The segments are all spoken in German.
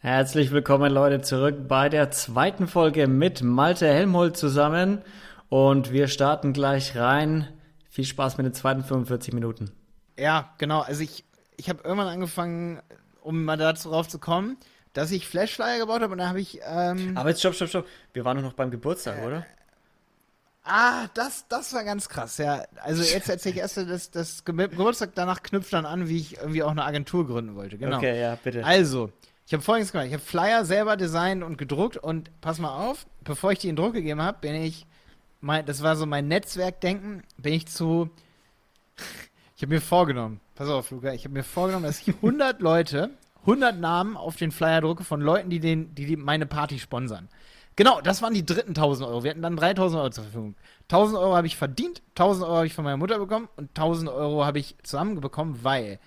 Herzlich willkommen, Leute, zurück bei der zweiten Folge mit Malte Helmholt zusammen. Und wir starten gleich rein. Viel Spaß mit den zweiten 45 Minuten. Ja, genau. Also ich, ich habe irgendwann angefangen, um mal darauf zu kommen, dass ich Flashflyer gebaut habe und dann habe ich. Ähm, Aber jetzt stopp, stopp, stopp. Wir waren doch noch beim Geburtstag, äh, oder? Ah, das, das war ganz krass, ja. Also jetzt erzähle ich erst, dass das Geburtstag danach knüpft dann an, wie ich irgendwie auch eine Agentur gründen wollte. Genau. Okay, ja, bitte. Also, ich habe folgendes gemacht. Ich habe Flyer selber designt und gedruckt und pass mal auf, bevor ich die in Druck gegeben habe, bin ich, mein, das war so mein Netzwerkdenken, bin ich zu, ich habe mir vorgenommen, pass auf, Luca, ich habe mir vorgenommen, dass ich 100 Leute, 100 Namen auf den Flyer drucke von Leuten, die, den, die, die meine Party sponsern. Genau, das waren die dritten 1000 Euro. Wir hatten dann 3000 Euro zur Verfügung. 1000 Euro habe ich verdient, 1000 Euro habe ich von meiner Mutter bekommen und 1000 Euro habe ich zusammenbekommen, weil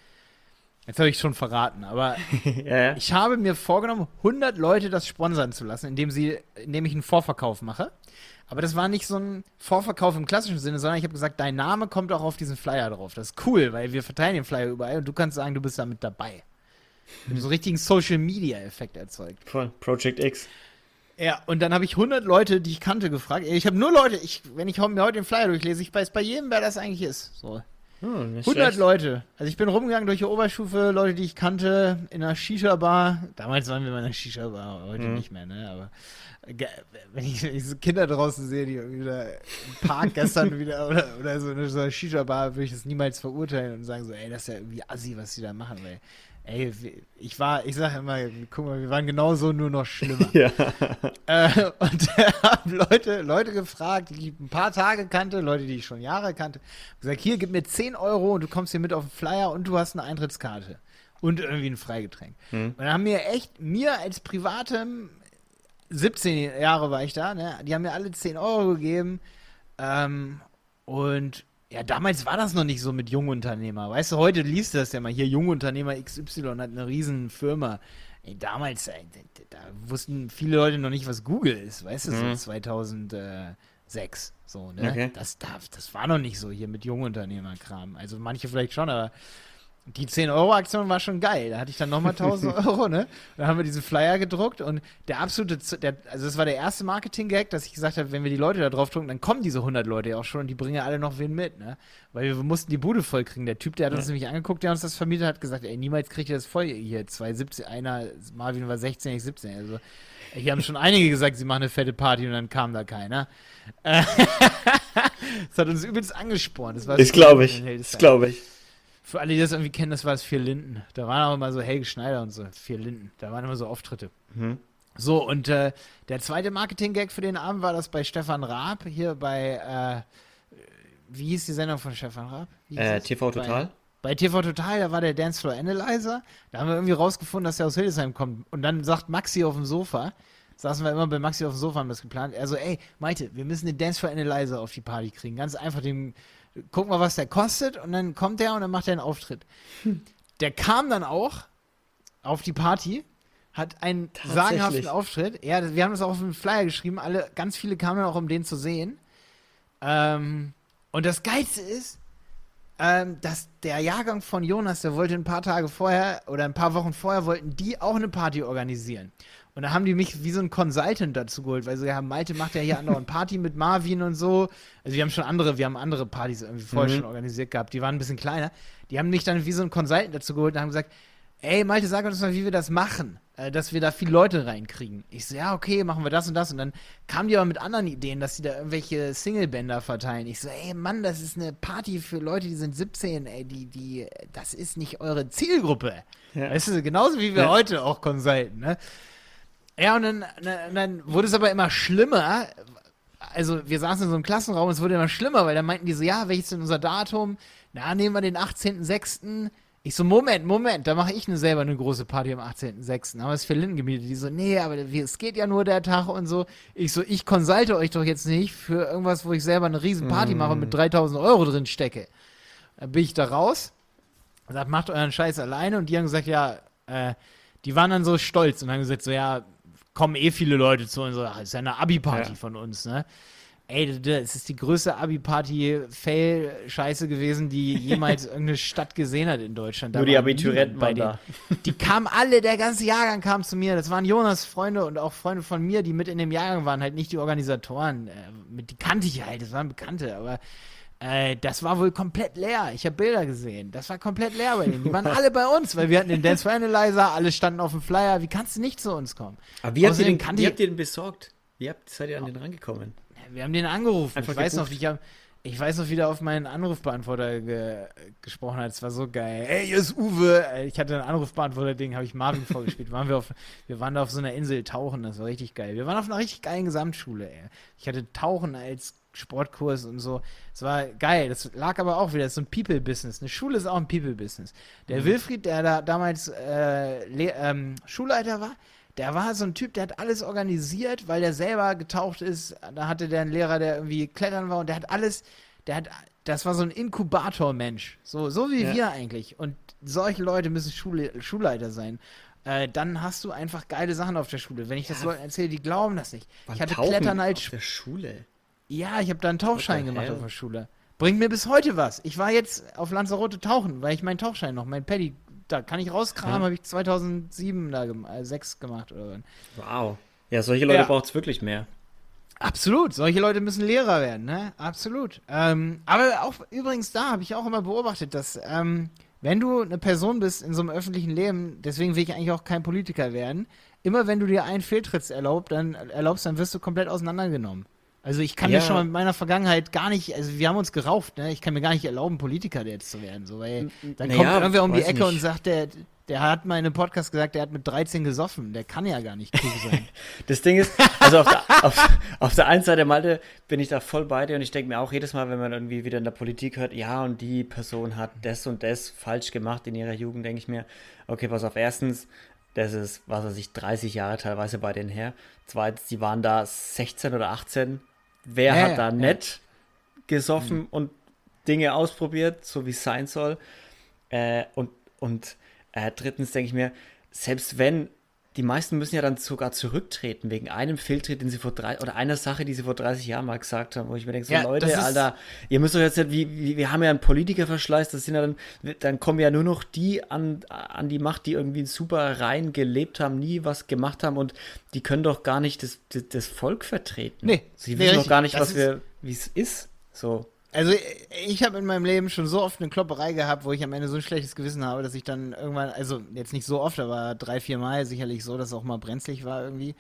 Jetzt habe ich schon verraten, aber ja, ich habe mir vorgenommen, 100 Leute das sponsern zu lassen, indem, sie, indem ich einen Vorverkauf mache. Aber das war nicht so ein Vorverkauf im klassischen Sinne, sondern ich habe gesagt, dein Name kommt auch auf diesen Flyer drauf. Das ist cool, weil wir verteilen den Flyer überall und du kannst sagen, du bist damit dabei. Und so einen richtigen Social Media Effekt erzeugt. Voll, Project X. Ja, und dann habe ich 100 Leute, die ich kannte, gefragt. Ich habe nur Leute, ich, wenn ich mir heute den Flyer durchlese, ich weiß bei jedem, wer das eigentlich ist. So. Hm, 100 schlecht. Leute. Also ich bin rumgegangen durch die Oberstufe, Leute, die ich kannte, in einer Shisha-Bar. Damals waren wir in einer Shisha-Bar, heute hm. nicht mehr, ne? Aber wenn ich, wenn ich, so Kinder draußen sehe, die wieder im Park gestern wieder oder, oder so in so einer Shisha-Bar, würde ich das niemals verurteilen und sagen so, ey, das ist ja irgendwie assi, was die da machen, weil Ey, ich war, ich sage immer, guck mal, wir waren genauso nur noch schlimmer. Ja. Äh, und haben Leute, Leute gefragt, die ich ein paar Tage kannte, Leute, die ich schon Jahre kannte, gesagt, hier, gib mir 10 Euro und du kommst hier mit auf den Flyer und du hast eine Eintrittskarte. Und irgendwie ein Freigetränk. Hm. Und dann haben mir echt, mir als privatem, 17 Jahre war ich da, ne, die haben mir alle 10 Euro gegeben. Ähm, und ja, damals war das noch nicht so mit Jungunternehmer. Weißt du, heute liest du das ja mal hier, Jungunternehmer XY hat eine riesen Firma. Ey, damals, ey, da, da, wussten viele Leute noch nicht, was Google ist, weißt du, mhm. so 2006. So, ne? Okay. Das, das, das war noch nicht so hier mit Jungunternehmerkram. Also manche vielleicht schon, aber die 10-Euro-Aktion war schon geil. Da hatte ich dann nochmal 1000 Euro, ne? Da haben wir diesen Flyer gedruckt und der absolute, der, also das war der erste Marketing-Gag, dass ich gesagt habe, wenn wir die Leute da drauf drucken, dann kommen diese 100 Leute ja auch schon und die bringen ja alle noch wen mit, ne? Weil wir, wir mussten die Bude voll kriegen. Der Typ, der hat uns ja. nämlich angeguckt, der uns das vermietet hat, gesagt, ey, niemals kriegt ihr das voll hier. 217, einer, Marvin war 16, ich 17. Also, hier haben schon einige gesagt, sie machen eine fette Party und dann kam da keiner. das hat uns übelst angespornt. Das, das glaube ich. Das glaube ich. Für alle, die das irgendwie kennen, das war das Vier Linden. Da waren auch immer so Helge Schneider und so, Vier Linden. Da waren immer so Auftritte. Mhm. So, und äh, der zweite Marketing-Gag für den Abend war das bei Stefan Raab, hier bei, äh, wie hieß die Sendung von Stefan Raab? Äh, TV Total? Bei, bei, TV Total, da war der Dancefloor Analyzer. Da haben wir irgendwie rausgefunden, dass er aus Hildesheim kommt. Und dann sagt Maxi auf dem Sofa, saßen wir immer bei Maxi auf dem Sofa, haben das geplant. Er so, ey, Maite, wir müssen den Dancefloor Analyzer auf die Party kriegen. Ganz einfach den guck mal, was der kostet und dann kommt der und dann macht er einen Auftritt. Hm. Der kam dann auch auf die Party, hat einen sagenhaften Auftritt. Ja, wir haben das auch auf dem Flyer geschrieben, alle, ganz viele kamen dann auch, um den zu sehen. Ähm, und das Geilste ist, ähm, dass der Jahrgang von Jonas, der wollte ein paar Tage vorher oder ein paar Wochen vorher, wollten die auch eine Party organisieren. Und da haben die mich wie so ein Consultant dazu geholt, weil sie ja, Malte macht ja hier andauernd Party mit Marvin und so. Also wir haben schon andere, wir haben andere Partys irgendwie vorher mhm. schon organisiert gehabt, die waren ein bisschen kleiner. Die haben mich dann wie so ein Consultant dazu geholt und haben gesagt, ey Malte, sag uns mal, wie wir das machen, äh, dass wir da viele Leute reinkriegen. Ich so, ja, okay, machen wir das und das. Und dann kamen die aber mit anderen Ideen, dass sie da irgendwelche Single-Bänder verteilen. Ich so, ey Mann, das ist eine Party für Leute, die sind 17, ey, die, die, das ist nicht eure Zielgruppe. Ja. Weißt du, genauso wie wir ja. heute auch consulten, ne? Ja, und dann, dann wurde es aber immer schlimmer. Also, wir saßen in so einem Klassenraum, es wurde immer schlimmer, weil dann meinten die so, ja, welches ist denn unser Datum? Na, nehmen wir den 18.06. Ich so, Moment, Moment, da mache ich eine, selber eine große Party am 18.06. Haben wir es für Linden gemietet. Die so, nee, aber es geht ja nur der Tag und so. Ich so, ich konsulte euch doch jetzt nicht für irgendwas, wo ich selber eine riesen Party mm. mache und mit 3000 Euro drin stecke. Dann bin ich da raus und sag, macht euren Scheiß alleine. Und die haben gesagt, ja, äh, die waren dann so stolz und haben gesagt, so, ja, kommen eh viele Leute zu unserer, das ist ja eine Abi-Party ja. von uns, ne? Ey, das ist die größte Abi-Party-Fail-Scheiße gewesen, die jemals irgendeine Stadt gesehen hat in Deutschland. Da Nur die Abiturienten bei denen. Die kamen alle, der ganze Jahrgang kam zu mir. Das waren Jonas Freunde und auch Freunde von mir, die mit in dem Jahrgang waren, halt nicht die Organisatoren. Äh, die kannte ich halt, das waren Bekannte, aber äh, das war wohl komplett leer. Ich habe Bilder gesehen. Das war komplett leer bei denen. Die waren alle bei uns, weil wir hatten den Dance for Analyzer, alle standen auf dem Flyer. Wie kannst du nicht zu uns kommen? Aber wie habt, ihr den, wie habt ihr den besorgt? Wie habt, seid ihr an den rangekommen? Wir haben den angerufen. Einfach ich weiß noch, wie ich, hab, ich weiß noch, wie der auf meinen Anrufbeantworter ge gesprochen hat. Es war so geil. Ey, hier ist Uwe. Ich hatte ein Anrufbeantworter-Ding, habe ich Marvin vorgespielt. Waren wir, auf, wir waren da auf so einer Insel tauchen, das war richtig geil. Wir waren auf einer richtig geilen Gesamtschule, ey. Ich hatte Tauchen als Sportkurs und so. Es war geil. Das lag aber auch wieder, das ist so ein People-Business. Eine Schule ist auch ein People-Business. Der mhm. Wilfried, der da damals äh, ähm, Schulleiter war, der war so ein Typ, der hat alles organisiert, weil der selber getaucht ist. Da hatte der einen Lehrer, der irgendwie klettern war und der hat alles, der hat, das war so ein Inkubator-Mensch. So, so wie ja. wir eigentlich. Und solche Leute müssen Schule, Schulleiter sein. Äh, dann hast du einfach geile Sachen auf der Schule. Wenn ich das Leuten erzähle, die glauben das nicht. Wann ich hatte Klettern als. Auf der Schule? Ja, ich habe da einen Tauchschein gemacht hell? auf der Schule. Bringt mir bis heute was. Ich war jetzt auf Lanzarote tauchen, weil ich meinen Tauchschein noch, mein Paddy da kann ich rauskramen, ja. habe ich 2007 da gem äh, 6 gemacht oder Wow. Ja, solche Leute ja. braucht es wirklich mehr. Absolut, solche Leute müssen Lehrer werden, ne? Absolut. Ähm, aber auch übrigens da habe ich auch immer beobachtet, dass ähm, wenn du eine Person bist in so einem öffentlichen Leben, deswegen will ich eigentlich auch kein Politiker werden, immer wenn du dir einen Fehltritt erlaubst, dann erlaubst, dann wirst du komplett auseinandergenommen. Also ich kann ja. mir schon mal mit meiner Vergangenheit gar nicht, also wir haben uns gerauft, ne? Ich kann mir gar nicht erlauben, Politiker jetzt zu werden. So, weil dann naja, kommt irgendwer um die Ecke nicht. und sagt, der, der hat mal in einem Podcast gesagt, der hat mit 13 gesoffen. Der kann ja gar nicht klug sein. das Ding ist, also auf der, auf, auf der einen Seite, Malte, bin ich da voll bei dir und ich denke mir auch jedes Mal, wenn man irgendwie wieder in der Politik hört, ja, und die Person hat das und das falsch gemacht in ihrer Jugend, denke ich mir, okay, pass auf, erstens, das ist, was weiß ich, 30 Jahre teilweise bei denen her. Zweitens, die waren da 16 oder 18 wer ja, hat da ja. nett gesoffen mhm. und Dinge ausprobiert, so wie es sein soll. Äh, und und äh, drittens denke ich mir, selbst wenn die meisten müssen ja dann sogar zurücktreten wegen einem Fehltritt, den sie vor drei oder einer Sache, die sie vor 30 Jahren mal gesagt haben, wo ich mir denke, so ja, Leute, Alter, ihr müsst doch jetzt nicht, wie, wie, wir haben ja einen Politikerverschleiß, das sind ja dann, dann kommen ja nur noch die an, an die Macht, die irgendwie super rein gelebt haben, nie was gemacht haben und die können doch gar nicht das, das, das Volk vertreten. Nee. Sie wissen doch gar nicht, was wir, wie es ist. So. Also ich habe in meinem Leben schon so oft eine Klopperei gehabt, wo ich am Ende so ein schlechtes Gewissen habe, dass ich dann irgendwann, also jetzt nicht so oft, aber drei, vier Mal sicherlich so, dass es auch mal brenzlig war irgendwie,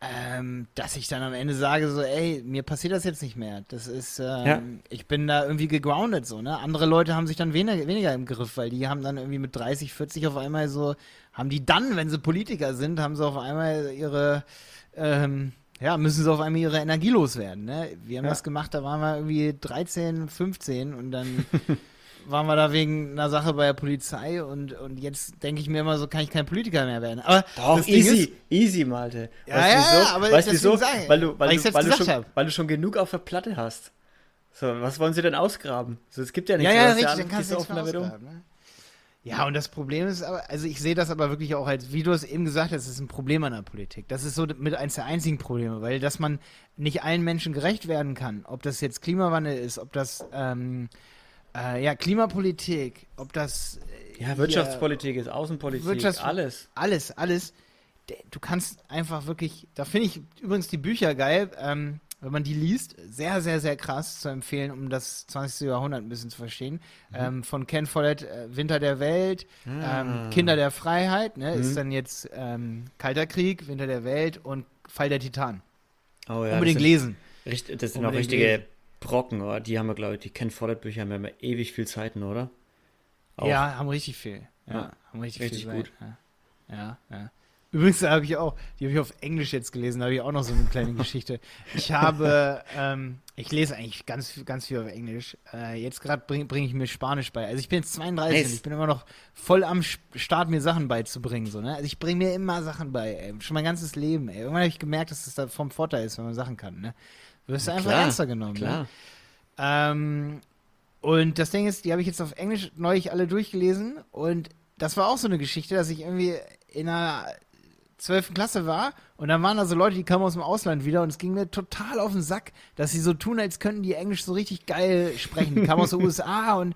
ähm, dass ich dann am Ende sage so, ey, mir passiert das jetzt nicht mehr. Das ist, ähm, ja. ich bin da irgendwie gegroundet so, ne? Andere Leute haben sich dann weniger, weniger im Griff, weil die haben dann irgendwie mit 30, 40 auf einmal so, haben die dann, wenn sie Politiker sind, haben sie auf einmal ihre, ähm, ja, müssen sie auf einmal ihre Energie loswerden. Ne? Wir haben ja. das gemacht, da waren wir irgendwie 13, 15 und dann waren wir da wegen einer Sache bei der Polizei und, und jetzt denke ich mir immer so, kann ich kein Politiker mehr werden. Aber Doch, easy, ist, easy, Malte. Ja, weißt ja, wieso? aber weißt wieso? Sagen, weil du, weil, weil, du, weil, du schon, weil du schon genug auf der Platte hast. So, was wollen sie denn ausgraben? So, es gibt ja nichts, ja, ja, richtig, dann kannst du offen damit um. Ne? Ja, und das Problem ist aber, also ich sehe das aber wirklich auch als, wie du es eben gesagt hast, es ist ein Problem an der Politik. Das ist so mit eins der einzigen Probleme, weil dass man nicht allen Menschen gerecht werden kann, ob das jetzt Klimawandel ist, ob das ähm, äh, ja Klimapolitik, ob das äh, ja Wirtschaftspolitik ist, Außenpolitik, Wirtschafts alles, alles, alles. Du kannst einfach wirklich, da finde ich übrigens die Bücher geil. Ähm, wenn man die liest, sehr, sehr, sehr krass zu empfehlen, um das 20. Jahrhundert ein bisschen zu verstehen. Mhm. Ähm, von Ken Follett, äh, Winter der Welt, ah. ähm, Kinder der Freiheit, ne, mhm. ist dann jetzt ähm, Kalter Krieg, Winter der Welt und Fall der Titan. Oh, ja, Unbedingt das sind, lesen. Richtig, das sind auch richtige lesen. Brocken, oder? Die haben wir, glaube ich, die Ken Follett-Bücher haben wir immer ewig viel Zeiten, oder? Auch. Ja, haben richtig viel. Ja, ja haben richtig, richtig viel gut. Ja, ja. ja. Übrigens habe ich auch, die habe ich auf Englisch jetzt gelesen, da habe ich auch noch so eine kleine Geschichte. Ich habe, ähm, ich lese eigentlich ganz, ganz viel auf Englisch. Äh, jetzt gerade bringe bring ich mir Spanisch bei. Also ich bin jetzt 32 nice. und ich bin immer noch voll am Start, mir Sachen beizubringen. So, ne? Also ich bringe mir immer Sachen bei, ey. schon mein ganzes Leben. Ey. Irgendwann habe ich gemerkt, dass es da vom Vorteil ist, wenn man Sachen kann. Ne? Du wirst ja, einfach klar, ernster genommen. Ne? Klar. Ne? Ähm, und das Ding ist, die habe ich jetzt auf Englisch neulich alle durchgelesen und das war auch so eine Geschichte, dass ich irgendwie in einer 12. Klasse war und dann waren da so Leute, die kamen aus dem Ausland wieder und es ging mir total auf den Sack, dass sie so tun, als könnten die Englisch so richtig geil sprechen. Die kamen aus den USA und,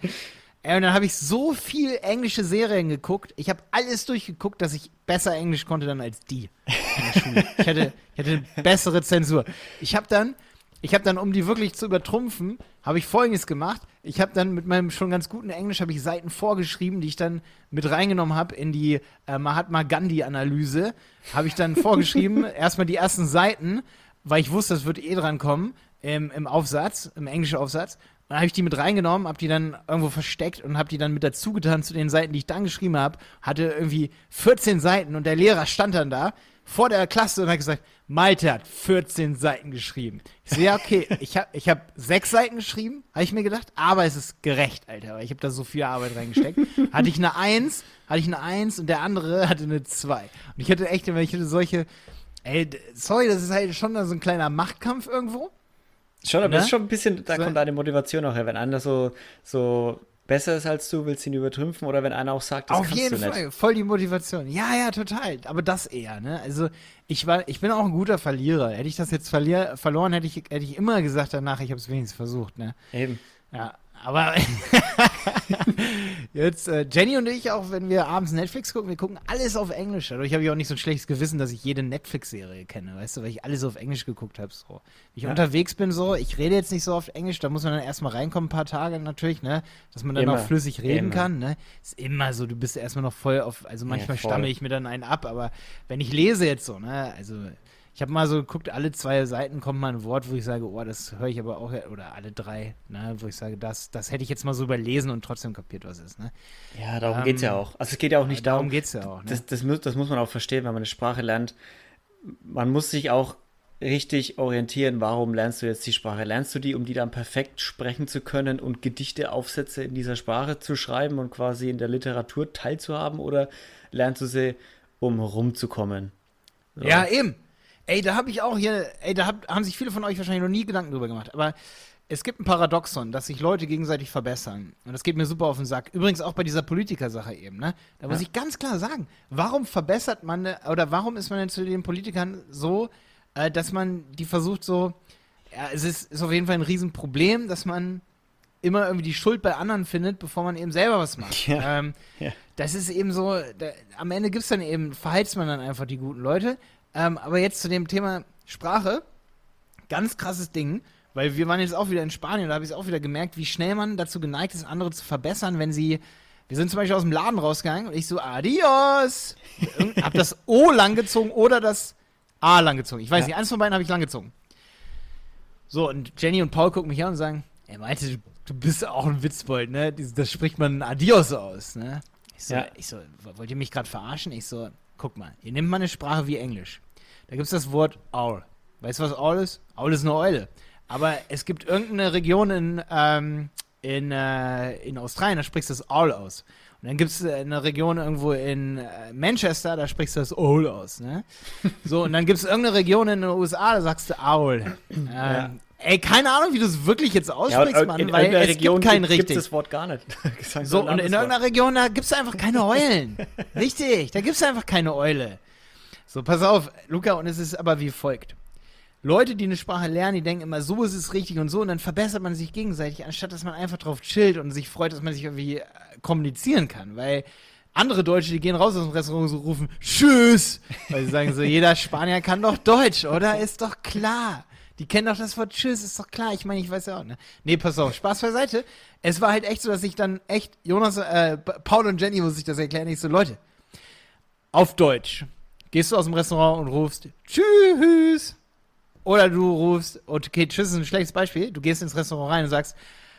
ey, und dann habe ich so viel englische Serien geguckt. Ich habe alles durchgeguckt, dass ich besser Englisch konnte dann als die in der Schule. Ich hatte, ich hatte eine bessere Zensur. Ich habe dann ich habe dann, um die wirklich zu übertrumpfen, habe ich Folgendes gemacht. Ich habe dann mit meinem schon ganz guten Englisch habe ich Seiten vorgeschrieben, die ich dann mit reingenommen habe in die äh, Mahatma Gandhi Analyse. Habe ich dann vorgeschrieben, erstmal die ersten Seiten, weil ich wusste, das wird eh dran kommen im, im Aufsatz, im englischen Aufsatz. Dann habe ich die mit reingenommen, habe die dann irgendwo versteckt und habe die dann mit dazu getan zu den Seiten, die ich dann geschrieben habe. Hatte irgendwie 14 Seiten und der Lehrer stand dann da vor der Klasse und hat gesagt, Malte hat 14 Seiten geschrieben. Ich so, ja, okay, ich habe ich hab sechs Seiten geschrieben, habe ich mir gedacht, aber es ist gerecht, Alter, weil ich habe da so viel Arbeit reingesteckt. hatte ich eine Eins, hatte ich eine Eins und der andere hatte eine Zwei. Und ich hatte echt, wenn ich hatte solche, ey, sorry, das ist halt schon so ein kleiner Machtkampf irgendwo. Schon, aber ne? das ist schon ein bisschen, da so. kommt deine Motivation auch her, wenn einer so, so besser ist als du, willst ihn übertrümpfen oder wenn einer auch sagt, das Auf kannst jeden du Fall, voll die Motivation. Ja, ja, total. Aber das eher, ne? Also ich war, ich bin auch ein guter Verlierer. Hätte ich das jetzt verlier, verloren, hätte ich, hätte ich immer gesagt danach, ich habe es wenigstens versucht, ne? Eben. Ja, aber jetzt, äh, Jenny und ich, auch wenn wir abends Netflix gucken, wir gucken alles auf Englisch. Dadurch habe ich auch nicht so ein schlechtes Gewissen, dass ich jede Netflix-Serie kenne, weißt du, weil ich alles auf Englisch geguckt habe. So. Wenn ich ja. unterwegs bin, so, ich rede jetzt nicht so oft Englisch, da muss man dann erstmal reinkommen, ein paar Tage natürlich, ne? Dass man dann immer. auch flüssig reden immer. kann, ne? Ist immer so, du bist erstmal noch voll auf, also manchmal ja, stamme ich mir dann einen ab, aber wenn ich lese jetzt so, ne, also ich habe mal so geguckt, alle zwei Seiten kommt mal ein Wort, wo ich sage, oh, das höre ich aber auch, oder alle drei, ne, wo ich sage, das, das hätte ich jetzt mal so überlesen und trotzdem kapiert, was ist. Ne? Ja, darum ähm, geht es ja auch. Also es geht ja auch nicht darum. Darum geht es ja auch. Ne? Das, das, muss, das muss man auch verstehen, wenn man eine Sprache lernt. Man muss sich auch richtig orientieren, warum lernst du jetzt die Sprache? Lernst du die, um die dann perfekt sprechen zu können und Gedichte, Aufsätze in dieser Sprache zu schreiben und quasi in der Literatur teilzuhaben oder lernst du sie, um rumzukommen? So. Ja, eben. Ey, da habe ich auch hier, ey, da hab, haben sich viele von euch wahrscheinlich noch nie Gedanken drüber gemacht, aber es gibt ein Paradoxon, dass sich Leute gegenseitig verbessern. Und das geht mir super auf den Sack. Übrigens auch bei dieser Politikersache eben, ne? Da muss ja. ich ganz klar sagen, warum verbessert man, oder warum ist man denn zu den Politikern so, äh, dass man die versucht so, ja, es ist, ist auf jeden Fall ein Riesenproblem, dass man immer irgendwie die Schuld bei anderen findet, bevor man eben selber was macht. Ja. Ähm, ja. Das ist eben so, da, am Ende gibt es dann eben, verheizt man dann einfach die guten Leute. Ähm, aber jetzt zu dem Thema Sprache. Ganz krasses Ding, weil wir waren jetzt auch wieder in Spanien, da habe ich es auch wieder gemerkt, wie schnell man dazu geneigt ist, andere zu verbessern, wenn sie. Wir sind zum Beispiel aus dem Laden rausgegangen und ich so, adios! hab das O langgezogen oder das A langgezogen. Ich weiß ja. nicht, eins von beiden habe ich langgezogen. So, und Jenny und Paul gucken mich an und sagen, er meinte, du bist auch ein Witzbold, ne? Das spricht man Adios aus, ne? Ich so, ja. ich so wollt ihr mich gerade verarschen? Ich so, guck mal, ihr nehmt mal eine Sprache wie Englisch. Da gibt es das Wort Owl. Weißt du, was Owl ist? Owl ist eine Eule. Aber es gibt irgendeine Region in, ähm, in, äh, in Australien, da sprichst du das Owl aus. Und dann gibt es eine Region irgendwo in äh, Manchester, da sprichst du das Owl aus. Ne? So, und dann gibt es irgendeine Region in den USA, da sagst du Owl. Ähm, ja. Ey, keine Ahnung, wie du es wirklich jetzt aussprichst, ja, Mann, weil es Region gibt kein gibt, richtig. Gibt das Wort gar nicht. so, und in irgendeiner Region, da gibt es einfach keine Eulen. richtig, da gibt es einfach keine Eule. So, pass auf, Luca, und es ist aber wie folgt. Leute, die eine Sprache lernen, die denken immer, so ist es richtig und so, und dann verbessert man sich gegenseitig, anstatt dass man einfach drauf chillt und sich freut, dass man sich irgendwie äh, kommunizieren kann. Weil andere Deutsche, die gehen raus aus dem Restaurant und so rufen, Tschüss! Weil sie sagen so, jeder Spanier kann doch Deutsch, oder? Ist doch klar. Die kennen doch das Wort Tschüss, ist doch klar. Ich meine, ich weiß ja auch, ne? Nee, pass auf, Spaß beiseite. Es war halt echt so, dass ich dann echt, Jonas, äh, Paul und Jenny muss ich das erklären. Ich so, Leute, auf Deutsch gehst du aus dem Restaurant und rufst Tschüss. Oder du rufst, okay, Tschüss ist ein schlechtes Beispiel. Du gehst ins Restaurant rein und sagst,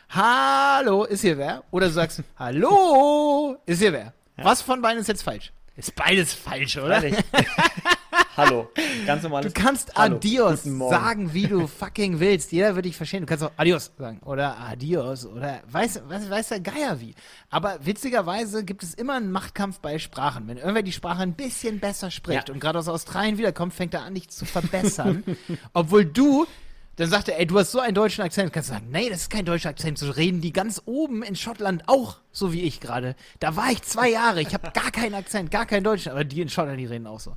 Hallo, ist hier wer? Oder du sagst, Hallo, ist hier wer? Ja. Was von beiden ist jetzt falsch? Ist beides falsch, oder? Hallo. Ganz normales Du kannst Hallo. Adios sagen, wie du fucking willst. Jeder wird dich verstehen. Du kannst auch Adios sagen. Oder Adios. Oder weiß, weiß, weiß der Geier wie. Aber witzigerweise gibt es immer einen Machtkampf bei Sprachen. Wenn irgendwer die Sprache ein bisschen besser spricht ja. und gerade aus Australien wiederkommt, fängt er an, dich zu verbessern. obwohl du Dann sagt er, ey, du hast so einen deutschen Akzent. Kannst du sagen, nee, das ist kein deutscher Akzent. So reden die ganz oben in Schottland auch, so wie ich gerade. Da war ich zwei Jahre, ich habe gar keinen Akzent, gar keinen deutschen. Aber die in Schottland, die reden auch so.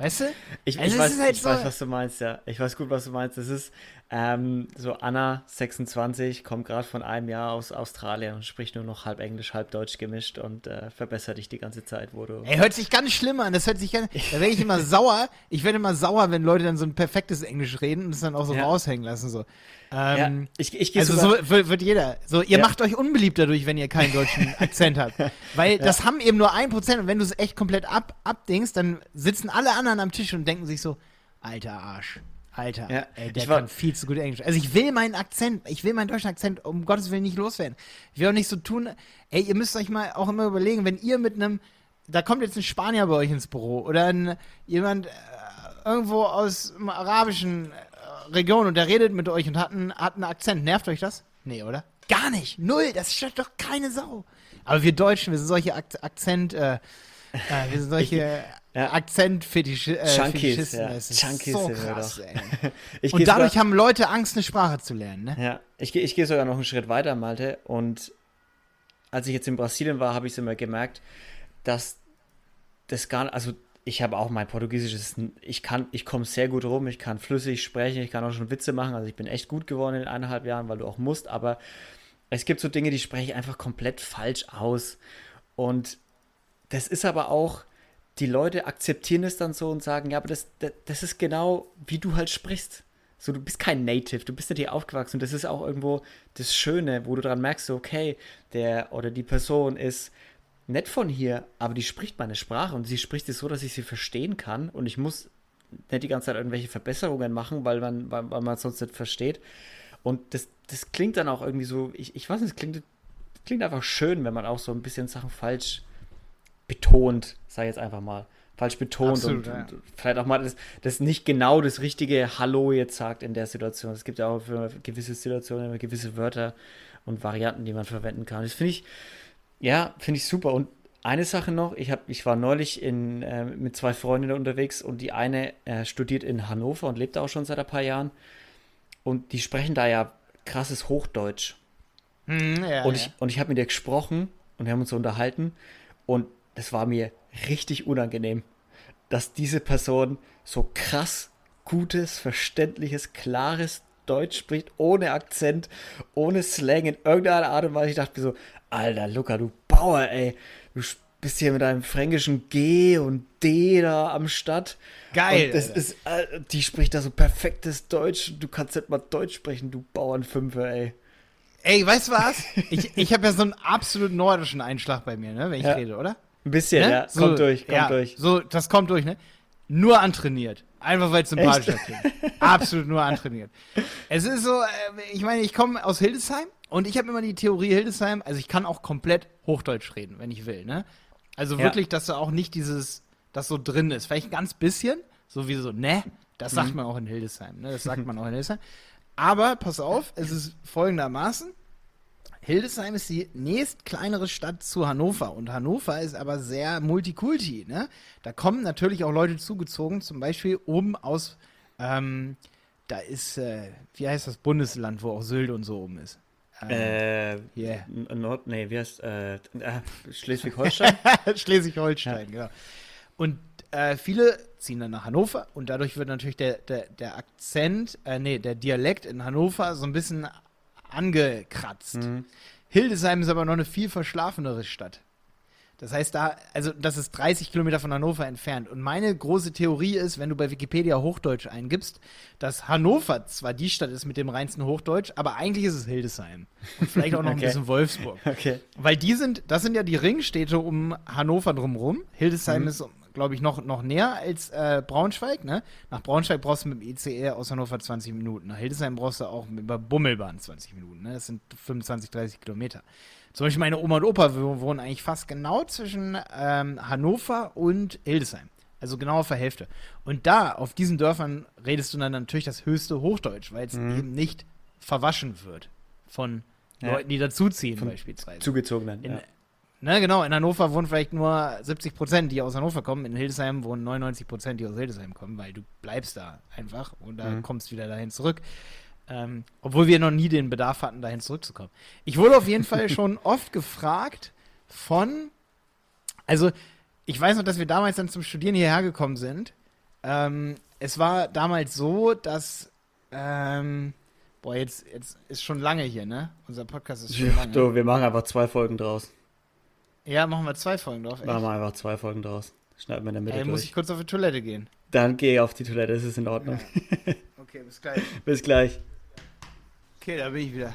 Weißt du? Ich, also ich, weiß, halt ich so weiß, was du meinst, ja. Ich weiß gut, was du meinst. Das ist ähm, so Anna, 26, kommt gerade von einem Jahr aus Australien und spricht nur noch halb Englisch, halb Deutsch gemischt und äh, verbessert dich die ganze Zeit, wo du. Ey, hört sich ganz schlimm an. Das hört sich ganz. Da werde ich immer sauer. Ich werde immer sauer, wenn Leute dann so ein perfektes Englisch reden und es dann auch so ja. raushängen lassen. So. Ähm, ja, ich, ich also so wird, jeder. So, ihr ja. macht euch unbeliebt dadurch, wenn ihr keinen deutschen Akzent habt. Weil das haben eben nur ein Prozent und wenn du es echt komplett ab, abdingst, dann sitzen alle anderen am Tisch und denken sich so, alter Arsch. Alter, ja, ey, der kann viel zu gut Englisch. Also ich will meinen Akzent, ich will meinen deutschen Akzent um Gottes Willen nicht loswerden. Ich will auch nicht so tun, ey, ihr müsst euch mal auch immer überlegen, wenn ihr mit einem, da kommt jetzt ein Spanier bei euch ins Büro oder ein, jemand äh, irgendwo aus dem arabischen Region und der redet mit euch und hat einen, hat einen Akzent. Nervt euch das? Nee, oder? Gar nicht. Null. Das stört doch keine Sau. Aber wir Deutschen, wir sind solche Ak Akzent, äh, äh, wir sind solche ja. Akzentfetischisten. Äh, Junkies, ja. Das ist Junkies so krass, ey. und dadurch haben Leute Angst, eine Sprache zu lernen, ne? Ja, ich, ich gehe sogar noch einen Schritt weiter, Malte. Und als ich jetzt in Brasilien war, habe ich es immer gemerkt, dass das gar nicht, also ich habe auch mein Portugiesisch, ich kann, ich komme sehr gut rum, ich kann flüssig sprechen, ich kann auch schon Witze machen, also ich bin echt gut geworden in eineinhalb Jahren, weil du auch musst, aber es gibt so Dinge, die spreche ich einfach komplett falsch aus. Und das ist aber auch, die Leute akzeptieren es dann so und sagen, ja, aber das, das, das ist genau, wie du halt sprichst. So, du bist kein Native, du bist nicht hier aufgewachsen. Und das ist auch irgendwo das Schöne, wo du daran merkst, okay, der oder die Person ist nett von hier, aber die spricht meine Sprache und sie spricht es so, dass ich sie verstehen kann und ich muss nicht die ganze Zeit irgendwelche Verbesserungen machen, weil man, weil, weil man sonst nicht versteht. Und das, das klingt dann auch irgendwie so, ich, ich weiß nicht, es klingt, klingt einfach schön, wenn man auch so ein bisschen Sachen falsch betont, sag ich jetzt einfach mal. Falsch betont Absolut, und, ja. und, vielleicht auch mal das, das nicht genau das richtige Hallo jetzt sagt in der Situation. Es gibt ja auch für gewisse Situationen gewisse Wörter und Varianten, die man verwenden kann. Das finde ich, ja, finde ich super. Und eine Sache noch, ich, hab, ich war neulich in, äh, mit zwei Freundinnen unterwegs und die eine äh, studiert in Hannover und lebt da auch schon seit ein paar Jahren. Und die sprechen da ja krasses Hochdeutsch. Hm, ja, und, ich, und ich habe mit ihr gesprochen und wir haben uns so unterhalten und das war mir richtig unangenehm, dass diese Person so krass gutes, verständliches, klares Deutsch spricht, ohne Akzent, ohne Slang, in irgendeiner Art und Weise. Ich dachte mir so, Alter, Luca, du Bauer, ey. Du bist hier mit deinem fränkischen G und D da am Start. Geil. Und das ist, äh, die spricht da so perfektes Deutsch. Du kannst nicht mal Deutsch sprechen, du Bauernfünfer, ey. Ey, weißt du was? ich ich habe ja so einen absolut nordischen Einschlag bei mir, ne, wenn ich ja. rede, oder? Ein bisschen, ne? ja. So, kommt durch, kommt ja, durch. So, das kommt durch, ne? Nur antrainiert. Einfach weil es sympathisch klingt. Absolut nur antrainiert. Es ist so, äh, ich meine, ich komme aus Hildesheim und ich habe immer die Theorie Hildesheim, also ich kann auch komplett Hochdeutsch reden, wenn ich will, ne? Also ja. wirklich, dass da auch nicht dieses, das so drin ist. Vielleicht ein ganz bisschen, so wie so, ne? Das sagt mhm. man auch in Hildesheim, ne? Das sagt man auch in Hildesheim. Aber pass auf, es ist folgendermaßen. Hildesheim ist die nächst kleinere Stadt zu Hannover und Hannover ist aber sehr multikulti. Ne? Da kommen natürlich auch Leute zugezogen, zum Beispiel oben aus, ähm, da ist, äh, wie heißt das Bundesland, wo auch Sylt und so oben ist? Ähm, äh, yeah. Nord, nee, wie heißt, äh, äh Schleswig-Holstein? Schleswig-Holstein, ja. genau. Und äh, viele ziehen dann nach Hannover und dadurch wird natürlich der, der, der Akzent, äh, nee, der Dialekt in Hannover so ein bisschen angekratzt. Mhm. Hildesheim ist aber noch eine viel verschlafenere Stadt. Das heißt, da, also das ist 30 Kilometer von Hannover entfernt. Und meine große Theorie ist, wenn du bei Wikipedia Hochdeutsch eingibst, dass Hannover zwar die Stadt ist mit dem reinsten Hochdeutsch, aber eigentlich ist es Hildesheim. Und vielleicht auch noch okay. ein bisschen Wolfsburg. Okay. Weil die sind, das sind ja die Ringstädte um Hannover drumherum. Hildesheim mhm. ist glaube ich, noch, noch näher als äh, Braunschweig. Ne? Nach Braunschweig brauchst du mit dem ICE aus Hannover 20 Minuten. Nach Hildesheim brauchst du auch über Bummelbahn 20 Minuten. Ne? Das sind 25, 30 Kilometer. Zum Beispiel meine Oma und Opa wohnen eigentlich fast genau zwischen ähm, Hannover und Hildesheim. Also genau auf der Hälfte. Und da, auf diesen Dörfern, redest du dann natürlich das höchste Hochdeutsch, weil es mhm. eben nicht verwaschen wird von ja. Leuten, die dazuziehen, von beispielsweise. Zugezogenen. In, ja. Ne, genau, in Hannover wohnen vielleicht nur 70 Prozent, die aus Hannover kommen. In Hildesheim wohnen 99 Prozent, die aus Hildesheim kommen, weil du bleibst da einfach und da mhm. kommst wieder dahin zurück. Ähm, obwohl wir noch nie den Bedarf hatten, dahin zurückzukommen. Ich wurde auf jeden Fall schon oft gefragt von, also ich weiß noch, dass wir damals dann zum Studieren hierher gekommen sind. Ähm, es war damals so, dass ähm, Boah, jetzt, jetzt ist schon lange hier, ne? Unser Podcast ist schon ja, lange. Du, wir machen einfach zwei Folgen draus. Ja, machen wir zwei Folgen drauf. Echt? Machen wir einfach zwei Folgen draus. Schneiden wir in der Mitte Ey, durch. muss ich kurz auf die Toilette gehen. Dann gehe ich auf die Toilette, das ist in Ordnung. Ja. Okay, bis gleich. bis gleich. Okay, da bin ich wieder.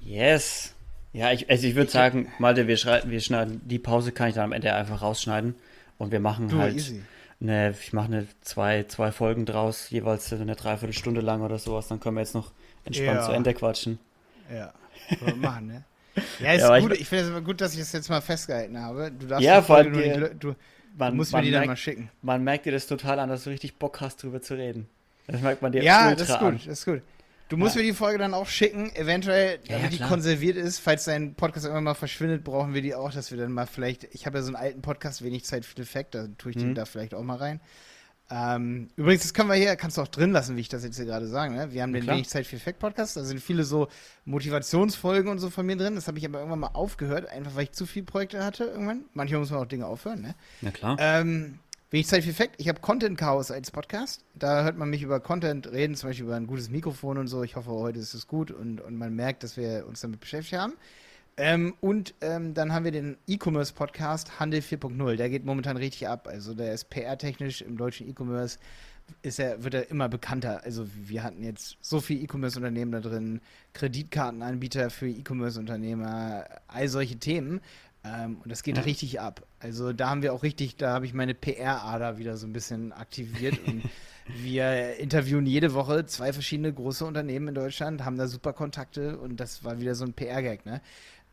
Yes. Ja, ich, also ich würde sagen, Malte, wir, wir schneiden, die Pause kann ich dann am Ende einfach rausschneiden und wir machen du, halt. Easy ne, ich mache eine zwei, zwei Folgen draus, jeweils eine Dreiviertelstunde lang oder sowas, dann können wir jetzt noch entspannt ja. zu Ende quatschen. Ja, machen, ne? Ja, ist ja, gut. Ich, ich finde es aber gut, dass ich das jetzt mal festgehalten habe. Du darfst ja, vor allem die, du, man, du musst mir die merkt, dann mal schicken. Man merkt dir das total an, dass du richtig Bock hast, drüber zu reden. Das merkt man dir Ja, das ist gut, an. das ist gut. Du musst ja. mir die Folge dann auch schicken, eventuell, damit ja, die konserviert ist. Falls dein Podcast irgendwann mal verschwindet, brauchen wir die auch, dass wir dann mal vielleicht. Ich habe ja so einen alten Podcast, wenig Zeit für Defekt, da tue ich mhm. den da vielleicht auch mal rein. Ähm, übrigens, das können wir hier, kannst du auch drin lassen, wie ich das jetzt hier gerade sage. Ne? Wir haben den wenig Zeit für Effekt Podcast, da sind viele so Motivationsfolgen und so von mir drin. Das habe ich aber irgendwann mal aufgehört, einfach weil ich zu viele Projekte hatte irgendwann. Manchmal muss man auch Dinge aufhören, ne? Na klar. Ähm, Wenig Zeit für Effekt. Ich habe Content Chaos als Podcast. Da hört man mich über Content reden, zum Beispiel über ein gutes Mikrofon und so. Ich hoffe, heute ist es gut und, und man merkt, dass wir uns damit beschäftigt haben. Ähm, und ähm, dann haben wir den E-Commerce-Podcast Handel 4.0. Der geht momentan richtig ab. Also der ist PR-technisch im deutschen E-Commerce ist er, wird er immer bekannter. Also wir hatten jetzt so viele E-Commerce-Unternehmen da drin, Kreditkartenanbieter für E-Commerce-Unternehmer, all solche Themen. Ähm, und das geht ja. richtig ab. Also da haben wir auch richtig, da habe ich meine PR-Ader wieder so ein bisschen aktiviert. und wir interviewen jede Woche zwei verschiedene große Unternehmen in Deutschland, haben da super Kontakte und das war wieder so ein PR-Gag, ne?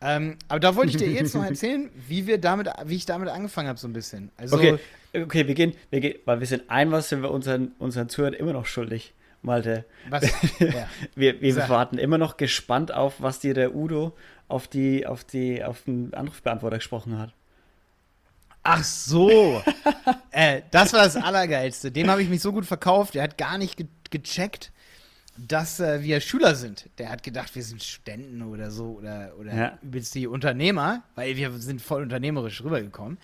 Ähm, aber da wollte ich dir jetzt noch erzählen, wie wir damit, wie ich damit angefangen habe, so ein bisschen. Also, okay, okay, wir gehen, wir gehen, weil wir sind ein was sind wir unseren, unseren Zuhörern immer noch schuldig, Malte. Was? Ja. wir, wir warten immer noch gespannt auf, was dir der Udo auf die, auf die, auf den Anrufbeantworter gesprochen hat. Ach so. äh, das war das Allergeilste. Dem habe ich mich so gut verkauft. Der hat gar nicht ge gecheckt, dass äh, wir Schüler sind. Der hat gedacht, wir sind Studenten oder so oder, oder ja. übelst die Unternehmer, weil wir sind voll unternehmerisch rübergekommen.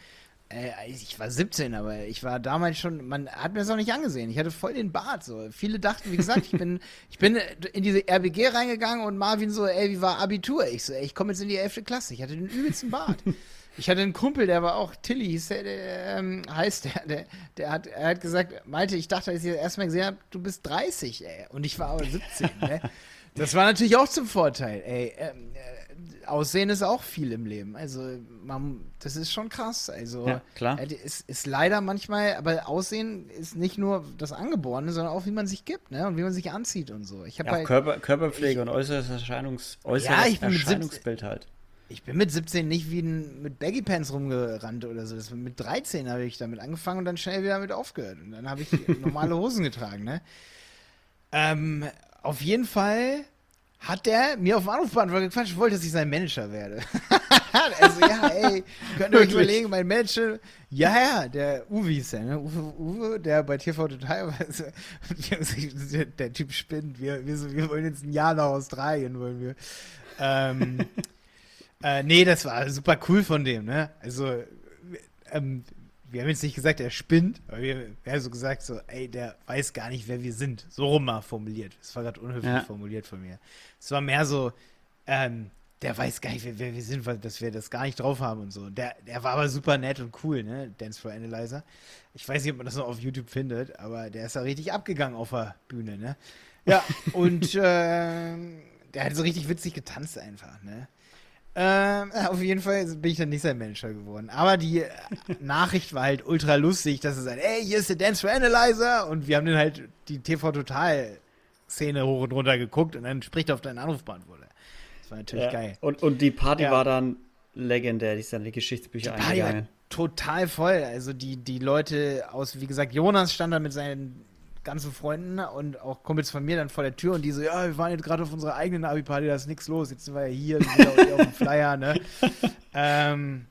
Äh, ich war 17, aber ich war damals schon, man hat mir das auch nicht angesehen. Ich hatte voll den Bart. So. Viele dachten, wie gesagt, ich bin, ich bin in diese RBG reingegangen und Marvin so, ey, wie war Abitur? Ich so, ey, ich komme jetzt in die 11. Klasse. Ich hatte den übelsten Bart. Ich hatte einen Kumpel, der war auch Tilly, hieß der, der ähm, heißt der, der, der hat, er hat gesagt, Malte, ich dachte, als ich das erste Mal gesehen habe, du bist 30, ey. Und ich war aber 17, ne? Das war natürlich auch zum Vorteil, ey. Ähm, äh, Aussehen ist auch viel im Leben. Also, man, das ist schon krass. Also, ja, klar. Es ist leider manchmal, aber Aussehen ist nicht nur das Angeborene, sondern auch, wie man sich gibt, ne? Und wie man sich anzieht und so. Ich ja, halt, Körper, Körperpflege ich, und äußeres, Erscheinungs, äußeres ja, ich Erscheinungsbild halt. Ich bin mit 17 nicht wie ein, mit Baggy Pants rumgerannt oder so. Das, mit 13 habe ich damit angefangen und dann schnell wieder damit aufgehört. Und dann habe ich normale Hosen getragen, ne? Ähm, auf jeden Fall hat der mir auf dem Anrufbeantworter gequatscht, wollte, dass ich sein Manager werde. also, ja, ey, könnt ihr euch überlegen, mein Manager, ja, ja, der Uwe ist der, ne? Uwe, Uwe, der bei TV Total, der, der, Typ spinnt, wir, wir, wir wollen jetzt ein Jahr nach Australien, wollen wir. Ähm, äh, nee, das war super cool von dem, ne? Also, ähm, wir haben jetzt nicht gesagt, er spinnt, aber wir, wir haben so gesagt, so, ey, der weiß gar nicht, wer wir sind. So rum mal formuliert. Das war gerade unhöflich ja. formuliert von mir. Es war mehr so, ähm, der weiß gar nicht, wer, wer, wir sind, weil, dass wir das gar nicht drauf haben und so. Der, der war aber super nett und cool, ne? Dance for Analyzer. Ich weiß nicht, ob man das noch auf YouTube findet, aber der ist da richtig abgegangen auf der Bühne, ne? Ja, und äh, der hat so richtig witzig getanzt einfach, ne? Ähm, auf jeden Fall bin ich dann nicht sein Manager geworden. Aber die Nachricht war halt ultra lustig, dass es halt, ey, hier ist der Dance for Analyzer und wir haben dann halt die TV Total Szene hoch und runter geguckt und dann spricht er auf deinen Anrufbeantworter. Das war natürlich ja. geil. Und, und die Party ja. war dann legendär, die ist dann in die Geschichtsbücher die eingegangen. total voll. Also die, die Leute aus, wie gesagt, Jonas stand da mit seinen ganzen Freunden und auch Kumpels von mir dann vor der Tür und die so, ja, wir waren jetzt gerade auf unserer eigenen Abi-Party, da ist nichts los, jetzt sind wir ja hier, wieder auf dem Flyer, ne? ähm,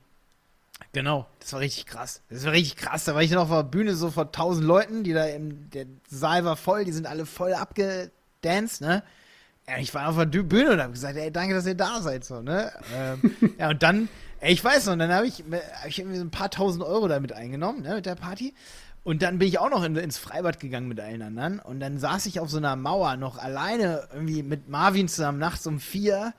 genau, das war richtig krass. Das war richtig krass. Da war ich dann auf der Bühne so vor tausend Leuten, die da im, der Saal war voll, die sind alle voll abgedanced, ne? Ja, ich war auf der Bühne und habe gesagt, ey, danke, dass ihr da seid, so, ne? ähm, ja, und dann, ey, ich weiß noch, dann habe ich, hab ich irgendwie so ein paar tausend Euro damit eingenommen, ne, mit der Party. Und dann bin ich auch noch in, ins Freibad gegangen mit allen anderen. Und dann saß ich auf so einer Mauer noch alleine irgendwie mit Marvin zusammen nachts um vier.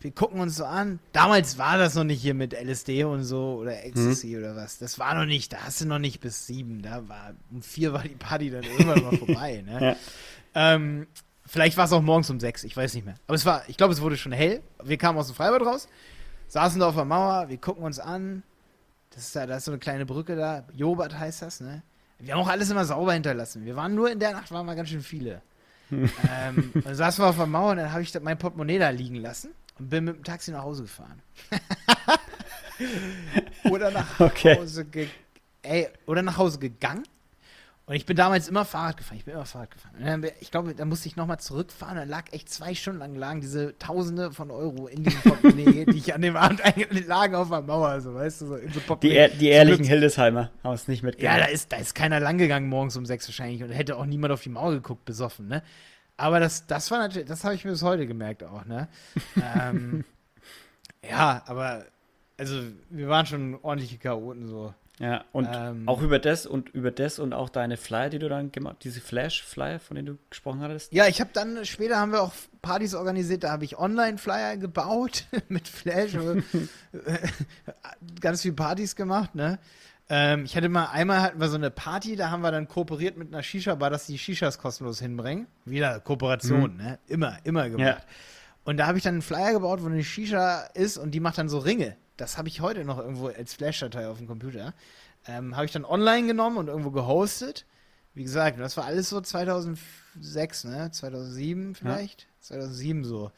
Wir gucken uns so an. Damals war das noch nicht hier mit LSD und so oder Ecstasy hm. oder was. Das war noch nicht, da hast du noch nicht bis sieben. Da war um vier war die Party dann irgendwann mal vorbei. Ne? Ja. Ähm, vielleicht war es auch morgens um sechs, ich weiß nicht mehr. Aber es war, ich glaube, es wurde schon hell. Wir kamen aus dem Freibad raus, saßen da auf der Mauer, wir gucken uns an, das ist da, da ist so eine kleine Brücke da. Jobert heißt das, ne? Wir haben auch alles immer sauber hinterlassen. Wir waren nur in der Nacht, waren wir ganz schön viele. ähm, dann saßen wir auf der Mauer und dann habe ich mein Portemonnaie da liegen lassen und bin mit dem Taxi nach Hause gefahren. oder nach okay. Hause ey, oder nach Hause gegangen und ich bin damals immer Fahrrad gefahren. Ich bin immer Fahrrad gefahren. ich glaube, da musste ich nochmal zurückfahren. Da lag echt zwei Stunden lang lagen diese Tausende von Euro in diesem Portemonnaie, die ich an dem Abend eigentlich lagen auf der Mauer, so weißt du, so in so Die, die ehrlichen Hildesheimer haben es nicht mitgenommen. Ja, da ist, da ist keiner langgegangen morgens um sechs wahrscheinlich und hätte auch niemand auf die Mauer geguckt, besoffen, ne? Aber das, das war natürlich, das habe ich mir bis heute gemerkt auch, ne? ähm, ja, aber also wir waren schon ordentliche Chaoten so. Ja, und ähm, auch über das und über das und auch deine Flyer, die du dann gemacht, diese Flash-Flyer, von denen du gesprochen hattest. Ja, ich habe dann, später haben wir auch Partys organisiert, da habe ich Online-Flyer gebaut mit Flash, ganz viele Partys gemacht, ne? Ähm, ich hatte mal, einmal hatten wir so eine Party, da haben wir dann kooperiert mit einer Shisha-Bar, dass die Shishas kostenlos hinbringen. Wieder Kooperation, mhm. ne? Immer, immer gemacht. Ja. Und da habe ich dann einen Flyer gebaut, wo eine Shisha ist und die macht dann so Ringe das habe ich heute noch irgendwo als Flash-Datei auf dem Computer. Ähm, habe ich dann online genommen und irgendwo gehostet. Wie gesagt, das war alles so 2006, ne? 2007 vielleicht? Ja. 2007 so.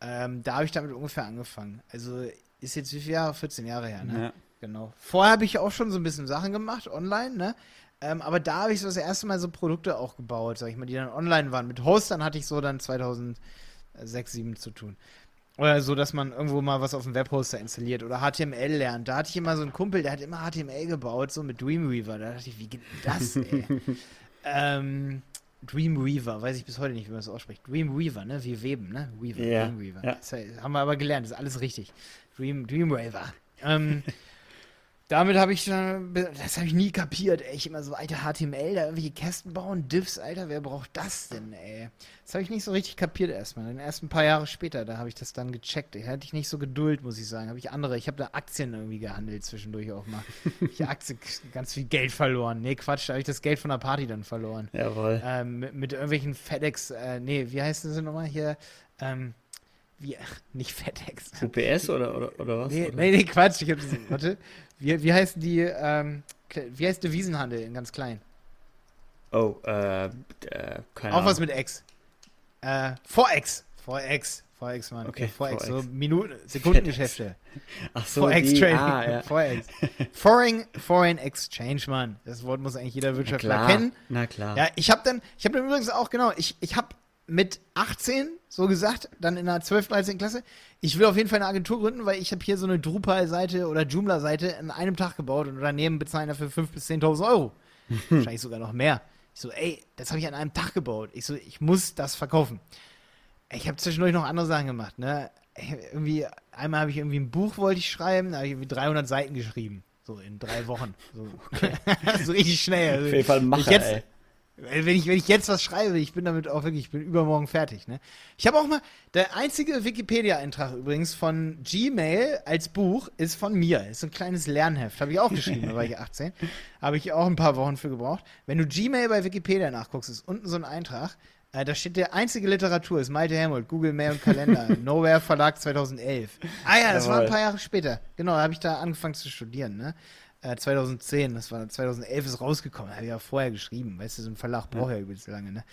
Ähm, da habe ich damit ungefähr angefangen. Also ist jetzt wie viele Jahre? 14 Jahre her, ne? Ja. Genau. Vorher habe ich auch schon so ein bisschen Sachen gemacht, online, ne? Ähm, aber da habe ich so das erste Mal so Produkte auch gebaut, sag ich mal, die dann online waren. Mit Hostern hatte ich so dann 2006, 2007 zu tun. Oder so, dass man irgendwo mal was auf dem Webhoster installiert oder HTML lernt. Da hatte ich immer so einen Kumpel, der hat immer HTML gebaut, so mit Dreamweaver. Da dachte ich, wie geht das, ey? ähm, Dreamweaver, weiß ich bis heute nicht, wie man das ausspricht. Dreamweaver, ne? Wie Weben, ne? Weaver, ja, Dreamweaver. Ja. Das haben wir aber gelernt, das ist alles richtig. Dream, Dreamweaver. Ähm, damit habe ich, das habe ich nie kapiert, ey. Ich immer so, alter HTML, da irgendwelche Kästen bauen, Diffs, Alter, wer braucht das denn, ey? Das habe ich nicht so richtig kapiert erstmal. Dann erst ein paar Jahre später, da habe ich das dann gecheckt. Da hatte ich nicht so Geduld, muss ich sagen. Habe ich andere, ich habe da Aktien irgendwie gehandelt zwischendurch auch mal. ich habe Aktien, ganz viel Geld verloren. Nee, Quatsch, da habe ich das Geld von der Party dann verloren. Jawohl. Ähm, mit, mit, irgendwelchen FedEx, äh, nee, wie heißt das nochmal hier? Ähm, wie, ach, nicht FedEx. UPS oder, oder, oder was? Nee, oder? nee, nee, Quatsch, ich habe das, warte. Wie, wie heißen die, ähm, wie heißt Devisenhandel in ganz klein? Oh, äh, äh keine Auch Ahnung. was mit X. Äh, Forex. Forex. Forex, Mann. Okay, Forex, Forex. so Minuten, Sekundengeschäfte. Ach so, Forex Trading. Ah, ja. Forex. Foreign, Foreign Exchange, Mann. Das Wort muss eigentlich jeder Wirtschaftler kennen. Na klar. Ja, ich habe dann, ich habe dann übrigens auch, genau, ich, ich habe mit 18, so gesagt, dann in der 12., 13. Klasse, ich will auf jeden Fall eine Agentur gründen, weil ich habe hier so eine Drupal-Seite oder Joomla-Seite in einem Tag gebaut und Unternehmen bezahlen dafür 5.000 bis 10.000 Euro. Wahrscheinlich sogar noch mehr. Ich so, ey, das habe ich an einem Tag gebaut. Ich so, ich muss das verkaufen. Ich habe zwischendurch noch andere Sachen gemacht, ne? Irgendwie, einmal habe ich irgendwie ein Buch wollte ich schreiben, da habe ich irgendwie 300 Seiten geschrieben. So in drei Wochen. So, so richtig schnell. Also, Auf jeden Fall Macher, jetzt, ey. Wenn ich, wenn ich jetzt was schreibe, ich bin damit auch wirklich, ich bin übermorgen fertig. Ne? Ich habe auch mal, der einzige Wikipedia-Eintrag übrigens von Gmail als Buch ist von mir. Ist ein kleines Lernheft, habe ich auch geschrieben, da war ich 18. Habe ich auch ein paar Wochen für gebraucht. Wenn du Gmail bei Wikipedia nachguckst, ist unten so ein Eintrag. Äh, da steht der einzige Literatur, ist Malte Helmut, Google Mail und Kalender, Nowhere Verlag 2011. Ah ja, das Jawohl. war ein paar Jahre später. Genau, da habe ich da angefangen zu studieren. Ne? 2010, äh, das war 2011 ist rausgekommen, habe ich ja vorher geschrieben, weißt du, so ein Verlag braucht ja, ja übelst lange, ne?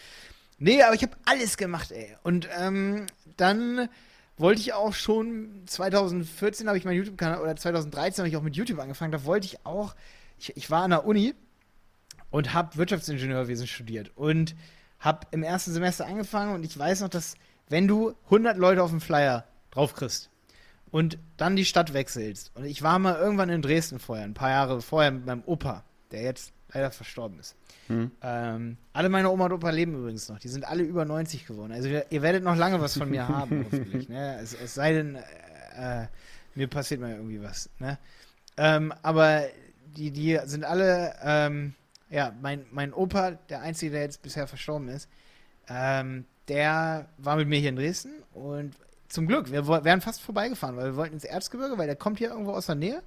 Nee, aber ich habe alles gemacht, ey. Und ähm, dann wollte ich auch schon, 2014 habe ich meinen YouTube-Kanal, oder 2013 habe ich auch mit YouTube angefangen, da wollte ich auch, ich, ich war an der Uni und habe Wirtschaftsingenieurwesen studiert und habe im ersten Semester angefangen und ich weiß noch, dass wenn du 100 Leute auf dem Flyer drauf kriegst und dann die Stadt wechselst und ich war mal irgendwann in Dresden vorher, ein paar Jahre vorher mit meinem Opa, der jetzt leider verstorben ist. Hm. Ähm, alle meine Oma und Opa leben übrigens noch. Die sind alle über 90 geworden. Also ihr, werdet noch lange was von mir haben, hoffentlich. Ne? Es, es, sei denn, äh, äh, mir passiert mal irgendwie was. Ne? Ähm, aber die, die sind alle, ähm, ja, mein, mein Opa, der Einzige, der jetzt bisher verstorben ist, ähm, der war mit mir hier in Dresden und zum Glück, wir wären fast vorbeigefahren, weil wir wollten ins Erzgebirge, weil der kommt hier irgendwo aus der Nähe.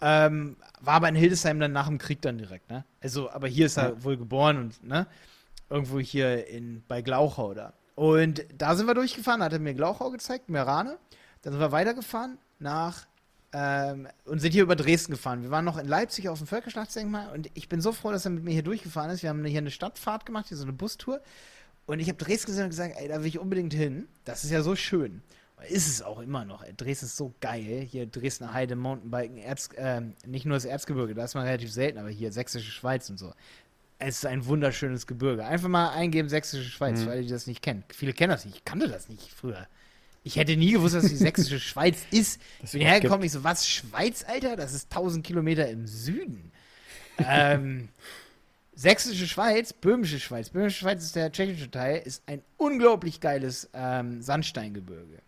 Ähm, war aber in Hildesheim dann nach dem Krieg dann direkt, ne? Also, aber hier ist er ja. wohl geboren und, ne? Irgendwo hier in, bei Glauchau da. Und da sind wir durchgefahren, hat er mir Glauchau gezeigt, Merane. Dann sind wir weitergefahren nach ähm, und sind hier über Dresden gefahren. Wir waren noch in Leipzig auf dem Völkerschlachtsdenkmal und ich bin so froh, dass er mit mir hier durchgefahren ist. Wir haben hier eine Stadtfahrt gemacht, hier so eine Bustour. Und ich habe Dresden gesehen und gesagt, ey, da will ich unbedingt hin. Das ist ja so schön. Ist es auch immer noch. Dresden ist so geil. Hier Dresdner Heide, Mountainbiken, Erz, äh, nicht nur das Erzgebirge, da ist man relativ selten, aber hier Sächsische Schweiz und so. Es ist ein wunderschönes Gebirge. Einfach mal eingeben Sächsische Schweiz, mhm. weil die das nicht kennen. Viele kennen das nicht. Ich kannte das nicht früher. Ich hätte nie gewusst, dass die Sächsische Schweiz ist. Ich bin hergekommen, ich so, was, Schweiz, Alter? Das ist 1000 Kilometer im Süden. ähm, Sächsische Schweiz, Böhmische Schweiz, Böhmische Schweiz ist der tschechische Teil, ist ein unglaublich geiles ähm, Sandsteingebirge.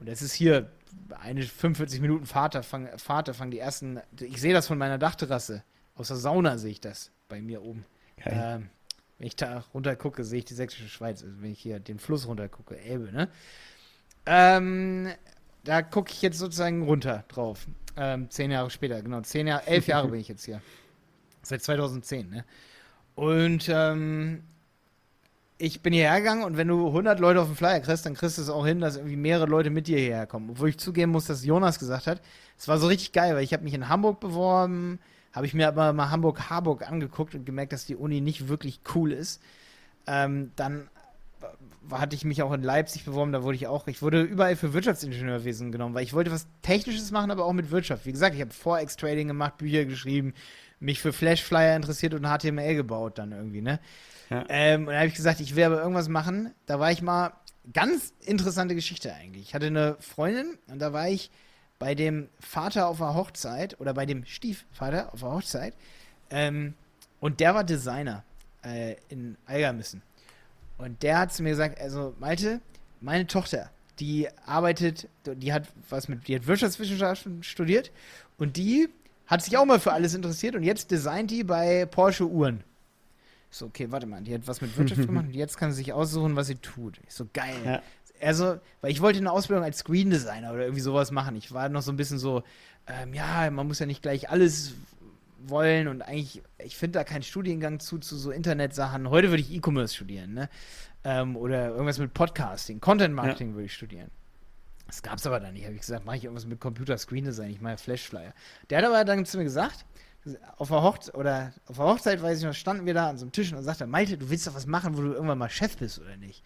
Und das ist hier eine 45 Minuten Fahrt, da fangen, fangen die ersten. Ich sehe das von meiner Dachterrasse. Aus der Sauna sehe ich das bei mir oben. Ähm, wenn ich da runter gucke, sehe ich die sächsische Schweiz. Also wenn ich hier den Fluss runter gucke, Elbe, ne? Ähm, da gucke ich jetzt sozusagen runter drauf. Ähm, zehn Jahre später, genau. Zehn Jahre, elf Jahre bin ich jetzt hier. Seit 2010, ne? Und ähm, ich bin hierher gegangen und wenn du 100 Leute auf dem Flyer kriegst, dann kriegst du es auch hin, dass irgendwie mehrere Leute mit dir hierher kommen. Obwohl ich zugeben muss, dass Jonas gesagt hat, es war so richtig geil, weil ich habe mich in Hamburg beworben, habe ich mir aber mal Hamburg-Harburg angeguckt und gemerkt, dass die Uni nicht wirklich cool ist. Ähm, dann hatte ich mich auch in Leipzig beworben, da wurde ich auch, ich wurde überall für Wirtschaftsingenieurwesen genommen, weil ich wollte was Technisches machen, aber auch mit Wirtschaft. Wie gesagt, ich habe Forex-Trading gemacht, Bücher geschrieben, mich für Flashflyer interessiert und HTML gebaut dann irgendwie, ne? Ja. Ähm, und da habe ich gesagt, ich will aber irgendwas machen. Da war ich mal, ganz interessante Geschichte eigentlich. Ich hatte eine Freundin und da war ich bei dem Vater auf der Hochzeit oder bei dem Stiefvater auf der Hochzeit. Ähm, und der war Designer äh, in Algermissen. Und der hat zu mir gesagt, also Malte, meine Tochter, die arbeitet, die hat was mit, die hat Wirtschaftswissenschaften studiert und die hat sich auch mal für alles interessiert und jetzt designt die bei Porsche Uhren. Ich so, okay, warte mal, die hat was mit Wirtschaft gemacht und jetzt kann sie sich aussuchen, was sie tut. Ich so, geil. Ja. Also, weil ich wollte eine Ausbildung als Screen Designer oder irgendwie sowas machen. Ich war noch so ein bisschen so, ähm, ja, man muss ja nicht gleich alles wollen und eigentlich, ich finde da keinen Studiengang zu, zu so Internetsachen. Heute würde ich E-Commerce studieren, ne? Ähm, oder irgendwas mit Podcasting, Content Marketing ja. würde ich studieren. Das gab es aber dann nicht. Habe ich gesagt, mache ich irgendwas mit Computer Screen Design, ich mache Flashflyer. Der hat aber dann zu mir gesagt, auf der Hochzeit oder auf der Hochzeit, weiß ich noch, standen wir da an so einem Tisch und sagte, Malte, du willst doch was machen, wo du irgendwann mal Chef bist, oder nicht?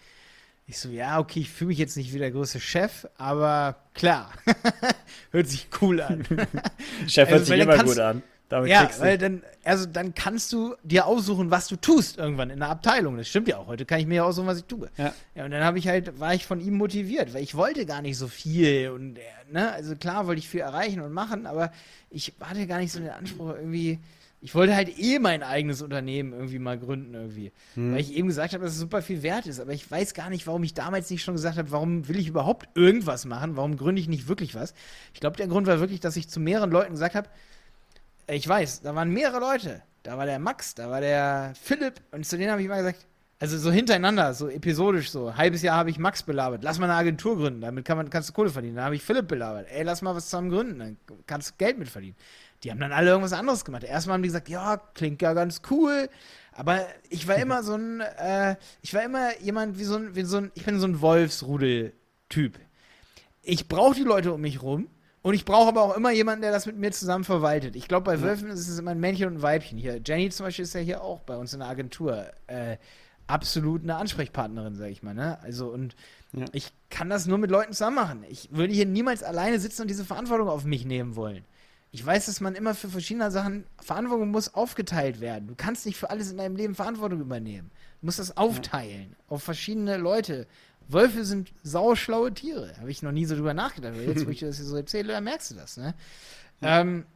Ich so, ja, okay, ich fühle mich jetzt nicht wie der größte Chef, aber klar, hört sich cool an. Chef hört also, sich immer gut an. Damit ja, weil dann, also dann kannst du dir aussuchen, was du tust irgendwann in der Abteilung. Das stimmt ja auch. Heute kann ich mir ja aussuchen, was ich tue. Ja. ja und dann habe ich halt, war ich von ihm motiviert, weil ich wollte gar nicht so viel und, ne, also klar wollte ich viel erreichen und machen, aber ich hatte gar nicht so den Anspruch irgendwie, ich wollte halt eh mein eigenes Unternehmen irgendwie mal gründen irgendwie. Hm. Weil ich eben gesagt habe, dass es super viel wert ist. Aber ich weiß gar nicht, warum ich damals nicht schon gesagt habe, warum will ich überhaupt irgendwas machen? Warum gründe ich nicht wirklich was? Ich glaube, der Grund war wirklich, dass ich zu mehreren Leuten gesagt habe, ich weiß, da waren mehrere Leute. Da war der Max, da war der Philipp und zu denen habe ich mal gesagt, also so hintereinander, so episodisch so. Ein halbes Jahr habe ich Max belabert. Lass mal eine Agentur gründen, damit kann man, kannst du Kohle verdienen. Dann habe ich Philipp belabert. Ey, lass mal was zusammen gründen, dann kannst du Geld mit verdienen. Die haben dann alle irgendwas anderes gemacht. Erstmal haben die gesagt, ja, klingt ja ganz cool. Aber ich war immer so ein, äh, ich war immer jemand wie so ein, wie so ein, ich bin so ein Wolfsrudel-Typ. Ich brauche die Leute um mich rum und ich brauche aber auch immer jemanden, der das mit mir zusammen verwaltet. Ich glaube, bei Wölfen ist es immer ein Männchen und ein Weibchen hier. Jenny zum Beispiel ist ja hier auch bei uns in der Agentur. Äh, absolut eine Ansprechpartnerin, sag ich mal. Ne? Also, und ja. ich kann das nur mit Leuten zusammen machen. Ich würde hier niemals alleine sitzen und diese Verantwortung auf mich nehmen wollen. ich weiß, dass man immer für verschiedene Sachen Verantwortung muss aufgeteilt werden. Du kannst nicht für alles in deinem Leben Verantwortung übernehmen. Du musst das aufteilen ja. auf verschiedene Leute. Wölfe sind sauschlaue Tiere. Habe ich noch nie so drüber nachgedacht. Aber jetzt, wo ich das hier so erzähle, dann merkst du das, ne? Ja. Ähm,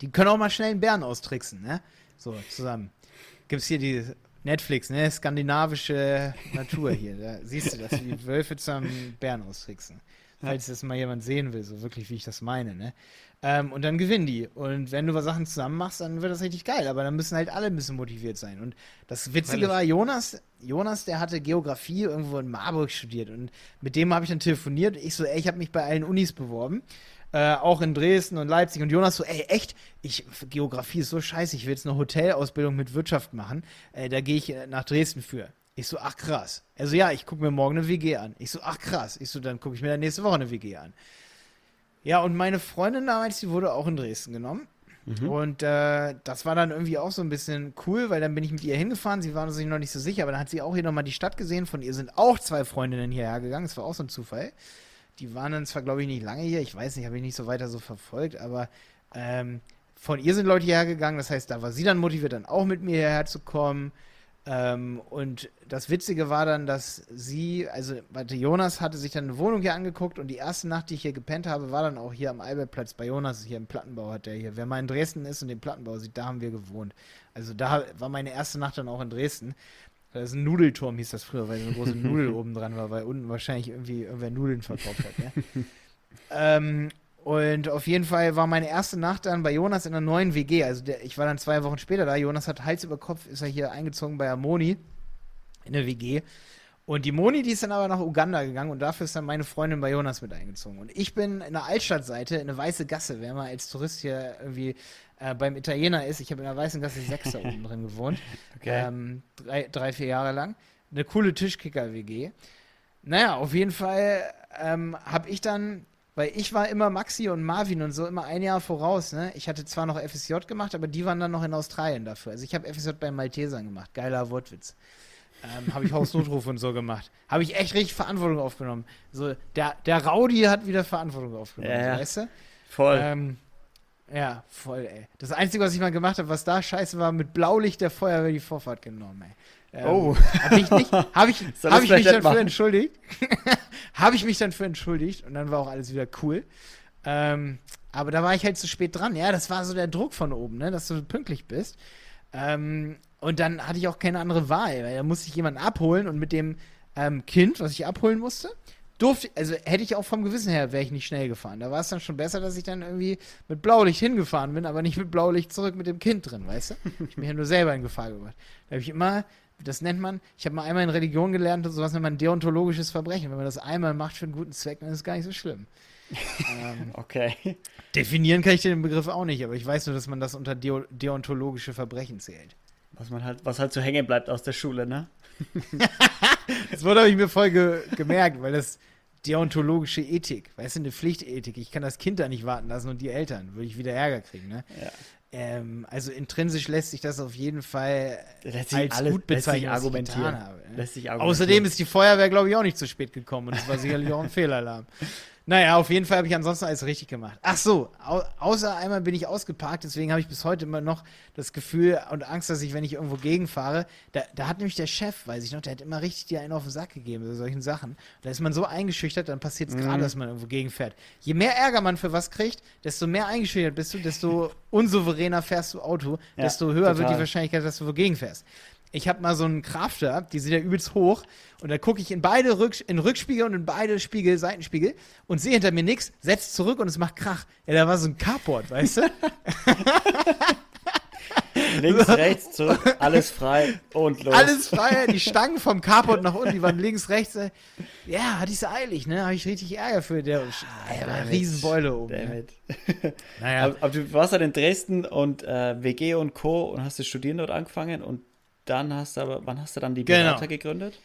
die können auch mal schnell einen Bären austricksen, ne? So, zusammen. Gibt es hier die Netflix, ne? Skandinavische Natur hier. Da siehst du das, wie die Wölfe zusammen Bären austricksen. Falls das mal jemand sehen will, so wirklich, wie ich das meine, ne? Ähm, und dann gewinnen die. Und wenn du Sachen zusammen machst, dann wird das richtig geil. Aber dann müssen halt alle ein bisschen motiviert sein. Und das Witzige war, Jonas, Jonas, der hatte Geografie irgendwo in Marburg studiert. Und mit dem habe ich dann telefoniert. Ich so, ey, ich habe mich bei allen Unis beworben. Äh, auch in Dresden und Leipzig. Und Jonas so, ey, echt? Ich, Geografie ist so scheiße. Ich will jetzt eine Hotelausbildung mit Wirtschaft machen. Äh, da gehe ich äh, nach Dresden für. Ich so, ach krass. Also ja, ich gucke mir morgen eine WG an. Ich so, ach krass. Ich so, dann gucke ich mir dann nächste Woche eine WG an. Ja, und meine Freundin damals, die wurde auch in Dresden genommen. Mhm. Und äh, das war dann irgendwie auch so ein bisschen cool, weil dann bin ich mit ihr hingefahren. Sie war sich noch nicht so sicher, aber dann hat sie auch hier nochmal die Stadt gesehen. Von ihr sind auch zwei Freundinnen hierher gegangen. Das war auch so ein Zufall. Die waren dann zwar, glaube ich, nicht lange hier. Ich weiß nicht, habe ich nicht so weiter so verfolgt, aber ähm, von ihr sind Leute hierher gegangen. Das heißt, da war sie dann motiviert, dann auch mit mir hierher zu kommen. Ähm, und das Witzige war dann, dass sie, also warte, Jonas hatte sich dann eine Wohnung hier angeguckt und die erste Nacht, die ich hier gepennt habe, war dann auch hier am Albertplatz bei Jonas, hier im Plattenbau hat der hier. Wer mal in Dresden ist und den Plattenbau sieht, da haben wir gewohnt. Also da war meine erste Nacht dann auch in Dresden. Das ist ein Nudelturm, hieß das früher, weil so eine große Nudel oben dran war, weil unten wahrscheinlich irgendwie irgendwer Nudeln verkauft hat. Ne? ähm, und auf jeden Fall war meine erste Nacht dann bei Jonas in einer neuen WG. Also der, ich war dann zwei Wochen später da. Jonas hat Hals über Kopf, ist er hier eingezogen bei Amoni in der WG. Und die Moni, die ist dann aber nach Uganda gegangen und dafür ist dann meine Freundin bei Jonas mit eingezogen. Und ich bin in der Altstadtseite, in eine weiße Gasse, wer mal als Tourist hier irgendwie äh, beim Italiener ist. Ich habe in der weißen Gasse 6 da oben drin gewohnt. Okay. Ähm, drei, drei, vier Jahre lang. Eine coole Tischkicker-WG. Naja, auf jeden Fall ähm, habe ich dann weil ich war immer Maxi und Marvin und so immer ein Jahr voraus. Ne? Ich hatte zwar noch FSJ gemacht, aber die waren dann noch in Australien dafür. Also ich habe FSJ bei Maltesern gemacht. Geiler Wortwitz. Ähm, habe ich Hausnotruf und so gemacht. Habe ich echt richtig Verantwortung aufgenommen. So, der, der Raudi hat wieder Verantwortung aufgenommen, ja, weißt du? Voll. Ähm, ja, voll, ey. Das Einzige, was ich mal gemacht habe, was da scheiße war, mit Blaulicht der Feuerwehr die Vorfahrt genommen, ey. Ähm, oh. Habe ich, nicht, hab ich, hab ich mich dann für entschuldigt. habe ich mich dann für entschuldigt und dann war auch alles wieder cool. Ähm, aber da war ich halt zu spät dran. Ja, das war so der Druck von oben, ne, dass du pünktlich bist. Ähm, und dann hatte ich auch keine andere Wahl, weil da musste ich jemanden abholen und mit dem ähm, Kind, was ich abholen musste, durfte, also hätte ich auch vom Gewissen her, wäre ich nicht schnell gefahren. Da war es dann schon besser, dass ich dann irgendwie mit Blaulicht hingefahren bin, aber nicht mit Blaulicht zurück mit dem Kind drin, weißt du? Ich bin ja nur selber in Gefahr gebracht. Da habe ich immer das nennt man, ich habe mal einmal in Religion gelernt, sowas nennt man deontologisches Verbrechen. Wenn man das einmal macht für einen guten Zweck, dann ist es gar nicht so schlimm. ähm, okay. Definieren kann ich den Begriff auch nicht, aber ich weiß nur, dass man das unter de deontologische Verbrechen zählt. Was man halt, was halt so hängen bleibt aus der Schule, ne? das wurde habe ich mir voll ge gemerkt, weil das deontologische Ethik, weißt du, eine Pflichtethik. Ich kann das Kind da nicht warten lassen und die Eltern, würde ich wieder Ärger kriegen, ne? Ja. Ähm, also intrinsisch lässt sich das auf jeden Fall als alles, gut bezeichnen, argumentieren. Habe, ne? lässt sich argumentieren. Außerdem ist die Feuerwehr, glaube ich, auch nicht zu spät gekommen und es war sicherlich auch ein Fehlalarm. Naja, auf jeden Fall habe ich ansonsten alles richtig gemacht. Ach so, au außer einmal bin ich ausgeparkt, deswegen habe ich bis heute immer noch das Gefühl und Angst, dass ich, wenn ich irgendwo gegenfahre, da, da hat nämlich der Chef, weiß ich noch, der hat immer richtig dir einen auf den Sack gegeben, bei solchen Sachen. Da ist man so eingeschüchtert, dann passiert es mhm. gerade, dass man irgendwo gegenfährt. Je mehr Ärger man für was kriegt, desto mehr eingeschüchtert bist du, desto unsouveräner fährst du Auto, ja, desto höher total. wird die Wahrscheinlichkeit, dass du wogegen fährst ich habe mal so einen Crafter, die sind ja übelst hoch. Und da gucke ich in beide Rück in Rückspiegel und in beide Spiegel, Seitenspiegel und sehe hinter mir nichts, setzt zurück und es macht Krach. Ja, da war so ein Carport, weißt du? links, rechts, zurück, alles frei und los. Alles frei, die Stangen vom Carport nach unten, die waren links, rechts. Ja, hatte ich so eilig, ne? Habe ich richtig Ärger für. Der, ah, der war eine Riesenbeule oben. Ne? Naja. Aber, aber, du warst halt in Dresden und äh, WG und Co. und hast das Studieren dort angefangen und dann hast du aber, wann hast du dann die genau. Berater genau. gegründet?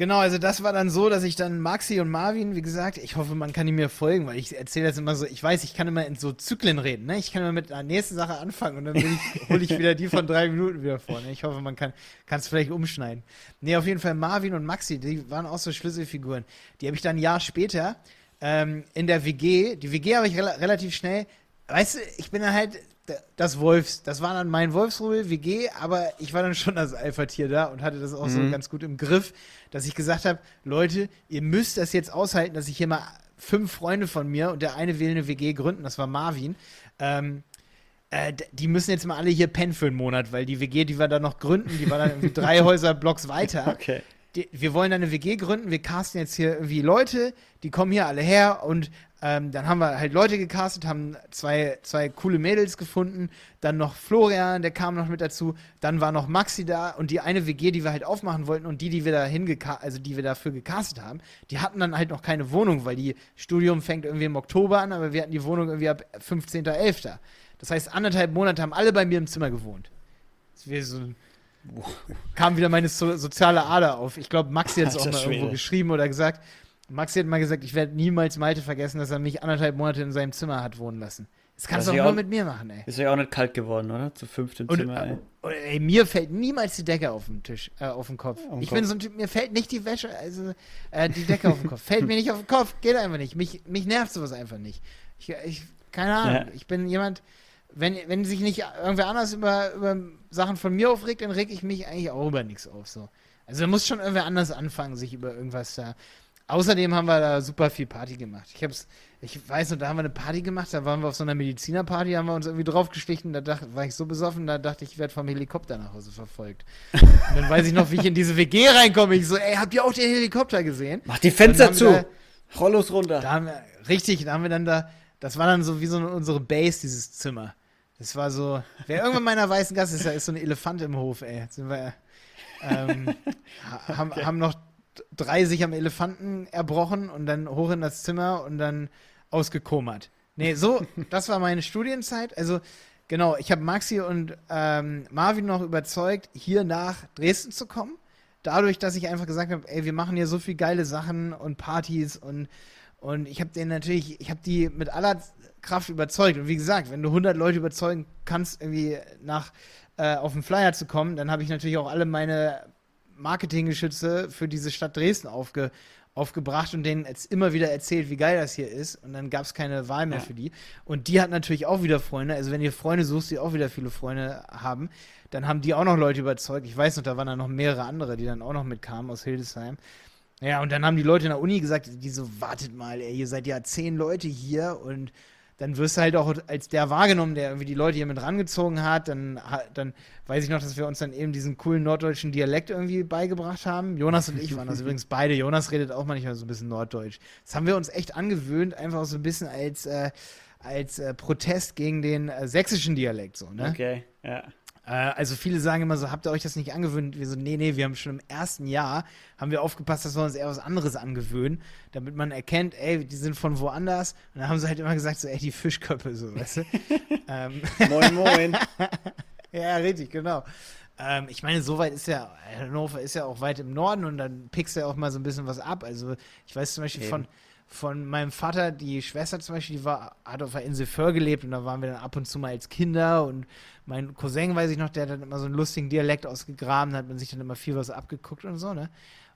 Genau, also das war dann so, dass ich dann Maxi und Marvin, wie gesagt, ich hoffe, man kann die mir folgen, weil ich erzähle das immer so, ich weiß, ich kann immer in so Zyklen reden, ne? Ich kann immer mit der nächsten Sache anfangen und dann hole ich wieder die von drei Minuten wieder vor. Ne? Ich hoffe, man kann es vielleicht umschneiden. Nee, auf jeden Fall Marvin und Maxi, die waren auch so Schlüsselfiguren. Die habe ich dann ein Jahr später ähm, in der WG, die WG habe ich re relativ schnell weißt du, ich bin dann halt das Wolfs, das war dann mein Wolfsrudel WG, aber ich war dann schon als Alpha-Tier da und hatte das auch mhm. so ganz gut im Griff, dass ich gesagt habe, Leute, ihr müsst das jetzt aushalten, dass ich hier mal fünf Freunde von mir und der eine will eine WG gründen, das war Marvin. Ähm, äh, die müssen jetzt mal alle hier pennen für einen Monat, weil die WG, die wir da noch gründen, die war dann irgendwie drei Häuserblocks weiter. Okay. Die, wir wollen eine WG gründen, wir casten jetzt hier irgendwie Leute, die kommen hier alle her und ähm, dann haben wir halt Leute gecastet, haben zwei, zwei coole Mädels gefunden, dann noch Florian, der kam noch mit dazu, dann war noch Maxi da und die eine WG, die wir halt aufmachen wollten und die, die wir da also die wir dafür gecastet haben, die hatten dann halt noch keine Wohnung, weil die Studium fängt irgendwie im Oktober an, aber wir hatten die Wohnung irgendwie ab 15.11. Das heißt, anderthalb Monate haben alle bei mir im Zimmer gewohnt. Das wäre so kam wieder meine so soziale Ader auf. Ich glaube, Maxi hat es auch mal irgendwo geschrieben oder gesagt, Maxi hat mal gesagt, ich werde niemals Malte vergessen, dass er mich anderthalb Monate in seinem Zimmer hat wohnen lassen. Das kannst du auch nur mit mir machen, ey. Ist ja auch nicht kalt geworden, oder? Zu fünft im Zimmer, ey. Und, ey. Mir fällt niemals die Decke auf den Tisch, äh, auf den Kopf. Um ich Kopf. bin so ein Typ, mir fällt nicht die Wäsche, also äh, die Decke auf den Kopf. Fällt mir nicht auf den Kopf, geht einfach nicht. Mich, mich nervt sowas einfach nicht. Ich, ich keine Ahnung. Ja. Ich bin jemand, wenn, wenn sich nicht irgendwer anders über, über Sachen von mir aufregt, dann reg ich mich eigentlich auch über nichts auf. So. Also da muss schon irgendwer anders anfangen, sich über irgendwas da Außerdem haben wir da super viel Party gemacht. Ich hab's, ich weiß noch, da haben wir eine Party gemacht, da waren wir auf so einer Medizinerparty, haben wir uns irgendwie draufgeschlichen, da dachte, war ich so besoffen, da dachte ich, ich werde vom Helikopter nach Hause verfolgt. Und dann weiß ich noch, wie ich in diese WG reinkomme. Ich so, ey, habt ihr auch den Helikopter gesehen? Mach die Fenster zu! Da, Rollos runter. Da haben wir, richtig, da haben wir dann da, das war dann so wie so unsere Base, dieses Zimmer. Das war so, wer irgendwann meiner weißen Gasse ist, da ist so ein Elefant im Hof, ey. Jetzt sind wir, ähm, haben, haben noch drei sich am Elefanten erbrochen und dann hoch in das Zimmer und dann ausgekomert. Nee, so, das war meine Studienzeit. Also, genau, ich habe Maxi und ähm, Marvin noch überzeugt, hier nach Dresden zu kommen. Dadurch, dass ich einfach gesagt habe, ey, wir machen hier so viel geile Sachen und Partys und, und ich habe den natürlich, ich habe die mit aller Kraft überzeugt. Und wie gesagt, wenn du 100 Leute überzeugen kannst, irgendwie nach äh, auf den Flyer zu kommen, dann habe ich natürlich auch alle meine Marketinggeschütze für diese Stadt Dresden aufge, aufgebracht und denen jetzt immer wieder erzählt, wie geil das hier ist. Und dann gab es keine Wahl mehr ja. für die. Und die hat natürlich auch wieder Freunde. Also wenn ihr Freunde suchst, die auch wieder viele Freunde haben, dann haben die auch noch Leute überzeugt. Ich weiß noch, da waren dann noch mehrere andere, die dann auch noch mitkamen aus Hildesheim. Ja, und dann haben die Leute in der Uni gesagt, die so, wartet mal, ey, ihr seid ja zehn Leute hier und dann wirst du halt auch als der wahrgenommen, der irgendwie die Leute hier mit rangezogen hat. Dann, dann weiß ich noch, dass wir uns dann eben diesen coolen norddeutschen Dialekt irgendwie beigebracht haben. Jonas und ich waren das übrigens beide. Jonas redet auch manchmal so ein bisschen norddeutsch. Das haben wir uns echt angewöhnt, einfach so ein bisschen als, äh, als äh, Protest gegen den äh, sächsischen Dialekt. So, ne? Okay, ja. Äh, also viele sagen immer so, habt ihr euch das nicht angewöhnt? Wir so, nee, nee, wir haben schon im ersten Jahr, haben wir aufgepasst, dass wir uns eher was anderes angewöhnen, damit man erkennt, ey, die sind von woanders. Und dann haben sie halt immer gesagt, so, ey, die Fischköpfe, so, weißt du? ähm. Moin, moin. ja, richtig, genau. Ähm, ich meine, so weit ist ja, Hannover ist ja auch weit im Norden und dann pickst du ja auch mal so ein bisschen was ab. Also ich weiß zum Beispiel Eben. von von meinem Vater, die Schwester zum Beispiel, die war, hat auf der Insel Föhr gelebt und da waren wir dann ab und zu mal als Kinder und mein Cousin, weiß ich noch, der hat dann immer so einen lustigen Dialekt ausgegraben, hat man sich dann immer viel was abgeguckt und so, ne?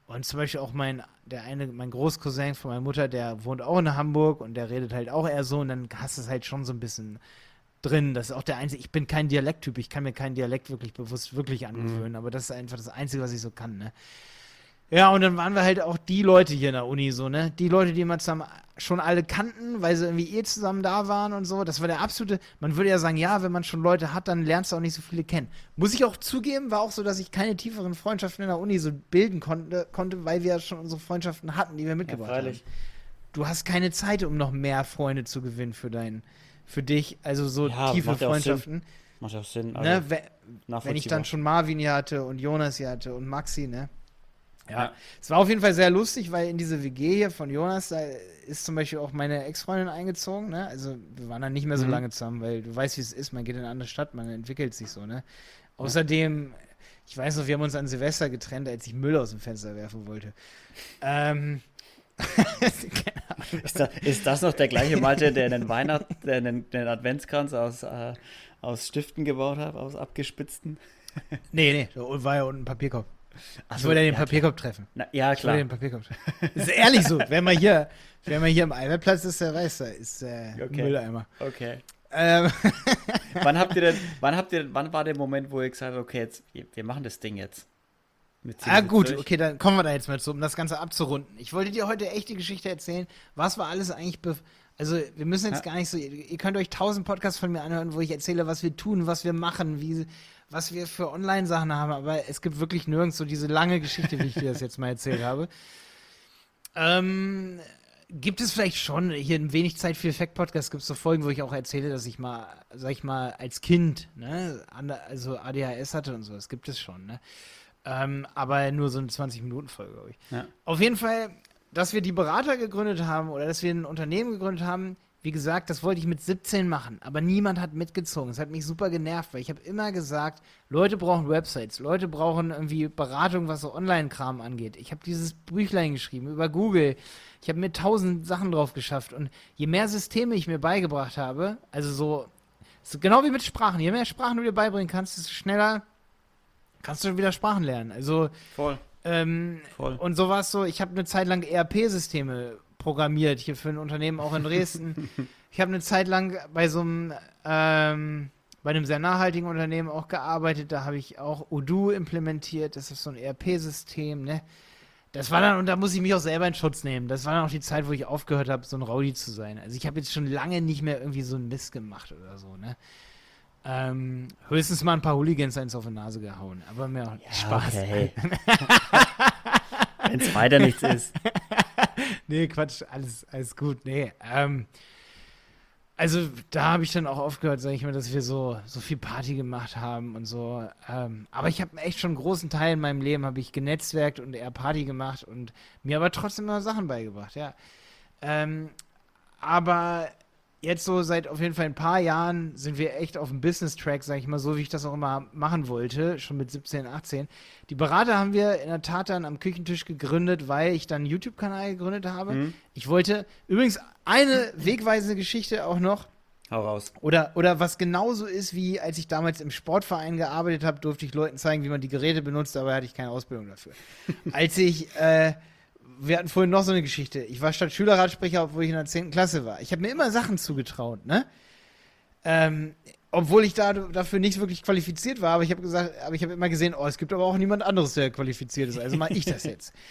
Und zum Beispiel auch mein, der eine, mein Großcousin von meiner Mutter, der wohnt auch in Hamburg und der redet halt auch eher so und dann hast du es halt schon so ein bisschen drin. Das ist auch der einzige, ich bin kein Dialekttyp, ich kann mir keinen Dialekt wirklich bewusst wirklich angewöhnen, mhm. aber das ist einfach das Einzige, was ich so kann, ne? Ja, und dann waren wir halt auch die Leute hier in der Uni so, ne? Die Leute, die man zusammen schon alle kannten, weil sie irgendwie eh zusammen da waren und so. Das war der absolute, man würde ja sagen, ja, wenn man schon Leute hat, dann lernst du auch nicht so viele kennen. Muss ich auch zugeben, war auch so, dass ich keine tieferen Freundschaften in der Uni so bilden konnte, konnte weil wir ja schon unsere Freundschaften hatten, die wir mitgebracht ja, haben. Du hast keine Zeit, um noch mehr Freunde zu gewinnen für deinen, für dich, also so ja, tiefe Freundschaften. Macht auch Sinn. Ne? Also wenn, wenn ich dann schon Marvin hier hatte und Jonas hier hatte und Maxi, ne? Ja, es war auf jeden Fall sehr lustig, weil in diese WG hier von Jonas, da ist zum Beispiel auch meine Ex-Freundin eingezogen, ne? Also wir waren dann nicht mehr so mhm. lange zusammen, weil du weißt, wie es ist, man geht in eine andere Stadt, man entwickelt sich so, ne? Außerdem, ich weiß noch, wir haben uns an Silvester getrennt, als ich Müll aus dem Fenster werfen wollte. Ähm. ist, da, ist, das noch der gleiche Malte, der einen Weihnacht, der einen, den Adventskranz aus, äh, aus Stiften gebaut hat, aus abgespitzten? nee, nee, da war ja unten ein Papierkorb. Ach ich wollte ja den Papierkorb treffen. Na, ja, klar. Ich den Papierkorb treffen. ist ehrlich so. Wenn man hier, wenn man hier am Eimerplatz ist, der weiß, da ist äh, okay. Mülleimer. Okay. Ähm. wann habt ihr denn, wann habt ihr, wann war der Moment, wo ihr gesagt habt, okay, jetzt, wir machen das Ding jetzt? Ah, gut, durch? okay, dann kommen wir da jetzt mal zu, um das Ganze abzurunden. Ich wollte dir heute echt die Geschichte erzählen, was war alles eigentlich, also wir müssen jetzt ja. gar nicht so, ihr könnt euch tausend Podcasts von mir anhören, wo ich erzähle, was wir tun, was wir machen, wie, was wir für Online-Sachen haben, aber es gibt wirklich nirgends so diese lange Geschichte, wie ich dir das jetzt mal erzählt habe. Ähm, gibt es vielleicht schon, hier in wenig Zeit für Effekt-Podcast gibt es so Folgen, wo ich auch erzähle, dass ich mal, sag ich mal, als Kind, ne, also ADHS hatte und so, das gibt es schon, ne. Ähm, aber nur so eine 20-Minuten-Folge, glaube ich. Ja. Auf jeden Fall, dass wir die Berater gegründet haben oder dass wir ein Unternehmen gegründet haben, wie gesagt, das wollte ich mit 17 machen, aber niemand hat mitgezogen. Es hat mich super genervt, weil ich habe immer gesagt, Leute brauchen Websites, Leute brauchen irgendwie Beratung, was so Online-Kram angeht. Ich habe dieses Büchlein geschrieben über Google. Ich habe mir tausend Sachen drauf geschafft und je mehr Systeme ich mir beigebracht habe, also so, so genau wie mit Sprachen, je mehr Sprachen du dir beibringen kannst, desto schneller kannst du wieder Sprachen lernen. Also voll. Ähm, voll. Und so war es so, ich habe eine Zeit lang ERP-Systeme programmiert, hier für ein Unternehmen auch in Dresden. ich habe eine Zeit lang bei so einem, ähm, bei einem sehr nachhaltigen Unternehmen auch gearbeitet. Da habe ich auch Odoo implementiert. Das ist so ein ERP-System, ne? Das war dann, und da muss ich mich auch selber in Schutz nehmen. Das war dann auch die Zeit, wo ich aufgehört habe, so ein Rowdy zu sein. Also ich habe jetzt schon lange nicht mehr irgendwie so einen Mist gemacht oder so, ne? Ähm, höchstens mal ein paar Hooligans eins auf die Nase gehauen, aber mehr ja, Spaß. Okay. Wenn es weiter nichts ist. nee, Quatsch, alles, alles gut. Nee, ähm, also da habe ich dann auch aufgehört, sage ich mal, dass wir so, so viel Party gemacht haben und so. Ähm, aber ich habe echt schon einen großen Teil in meinem Leben habe ich genetzwerkt und eher Party gemacht und mir aber trotzdem noch Sachen beigebracht, ja. Ähm, aber jetzt so seit auf jeden Fall ein paar Jahren sind wir echt auf dem Business-Track, sag ich mal, so wie ich das auch immer machen wollte, schon mit 17, 18. Die Berater haben wir in der Tat dann am Küchentisch gegründet, weil ich dann einen YouTube-Kanal gegründet habe. Mhm. Ich wollte, übrigens eine wegweisende Geschichte auch noch. Hau raus. Oder, oder was genauso ist, wie als ich damals im Sportverein gearbeitet habe, durfte ich Leuten zeigen, wie man die Geräte benutzt, aber hatte ich keine Ausbildung dafür. als ich, äh, wir hatten vorhin noch so eine Geschichte. Ich war statt Schülerratsprecher, obwohl ich in der 10. Klasse war. Ich habe mir immer Sachen zugetraut, ne? Ähm, obwohl ich da, dafür nicht wirklich qualifiziert war, aber ich habe gesagt, aber ich habe immer gesehen, oh, es gibt aber auch niemand anderes, der qualifiziert ist. Also mache ich das jetzt.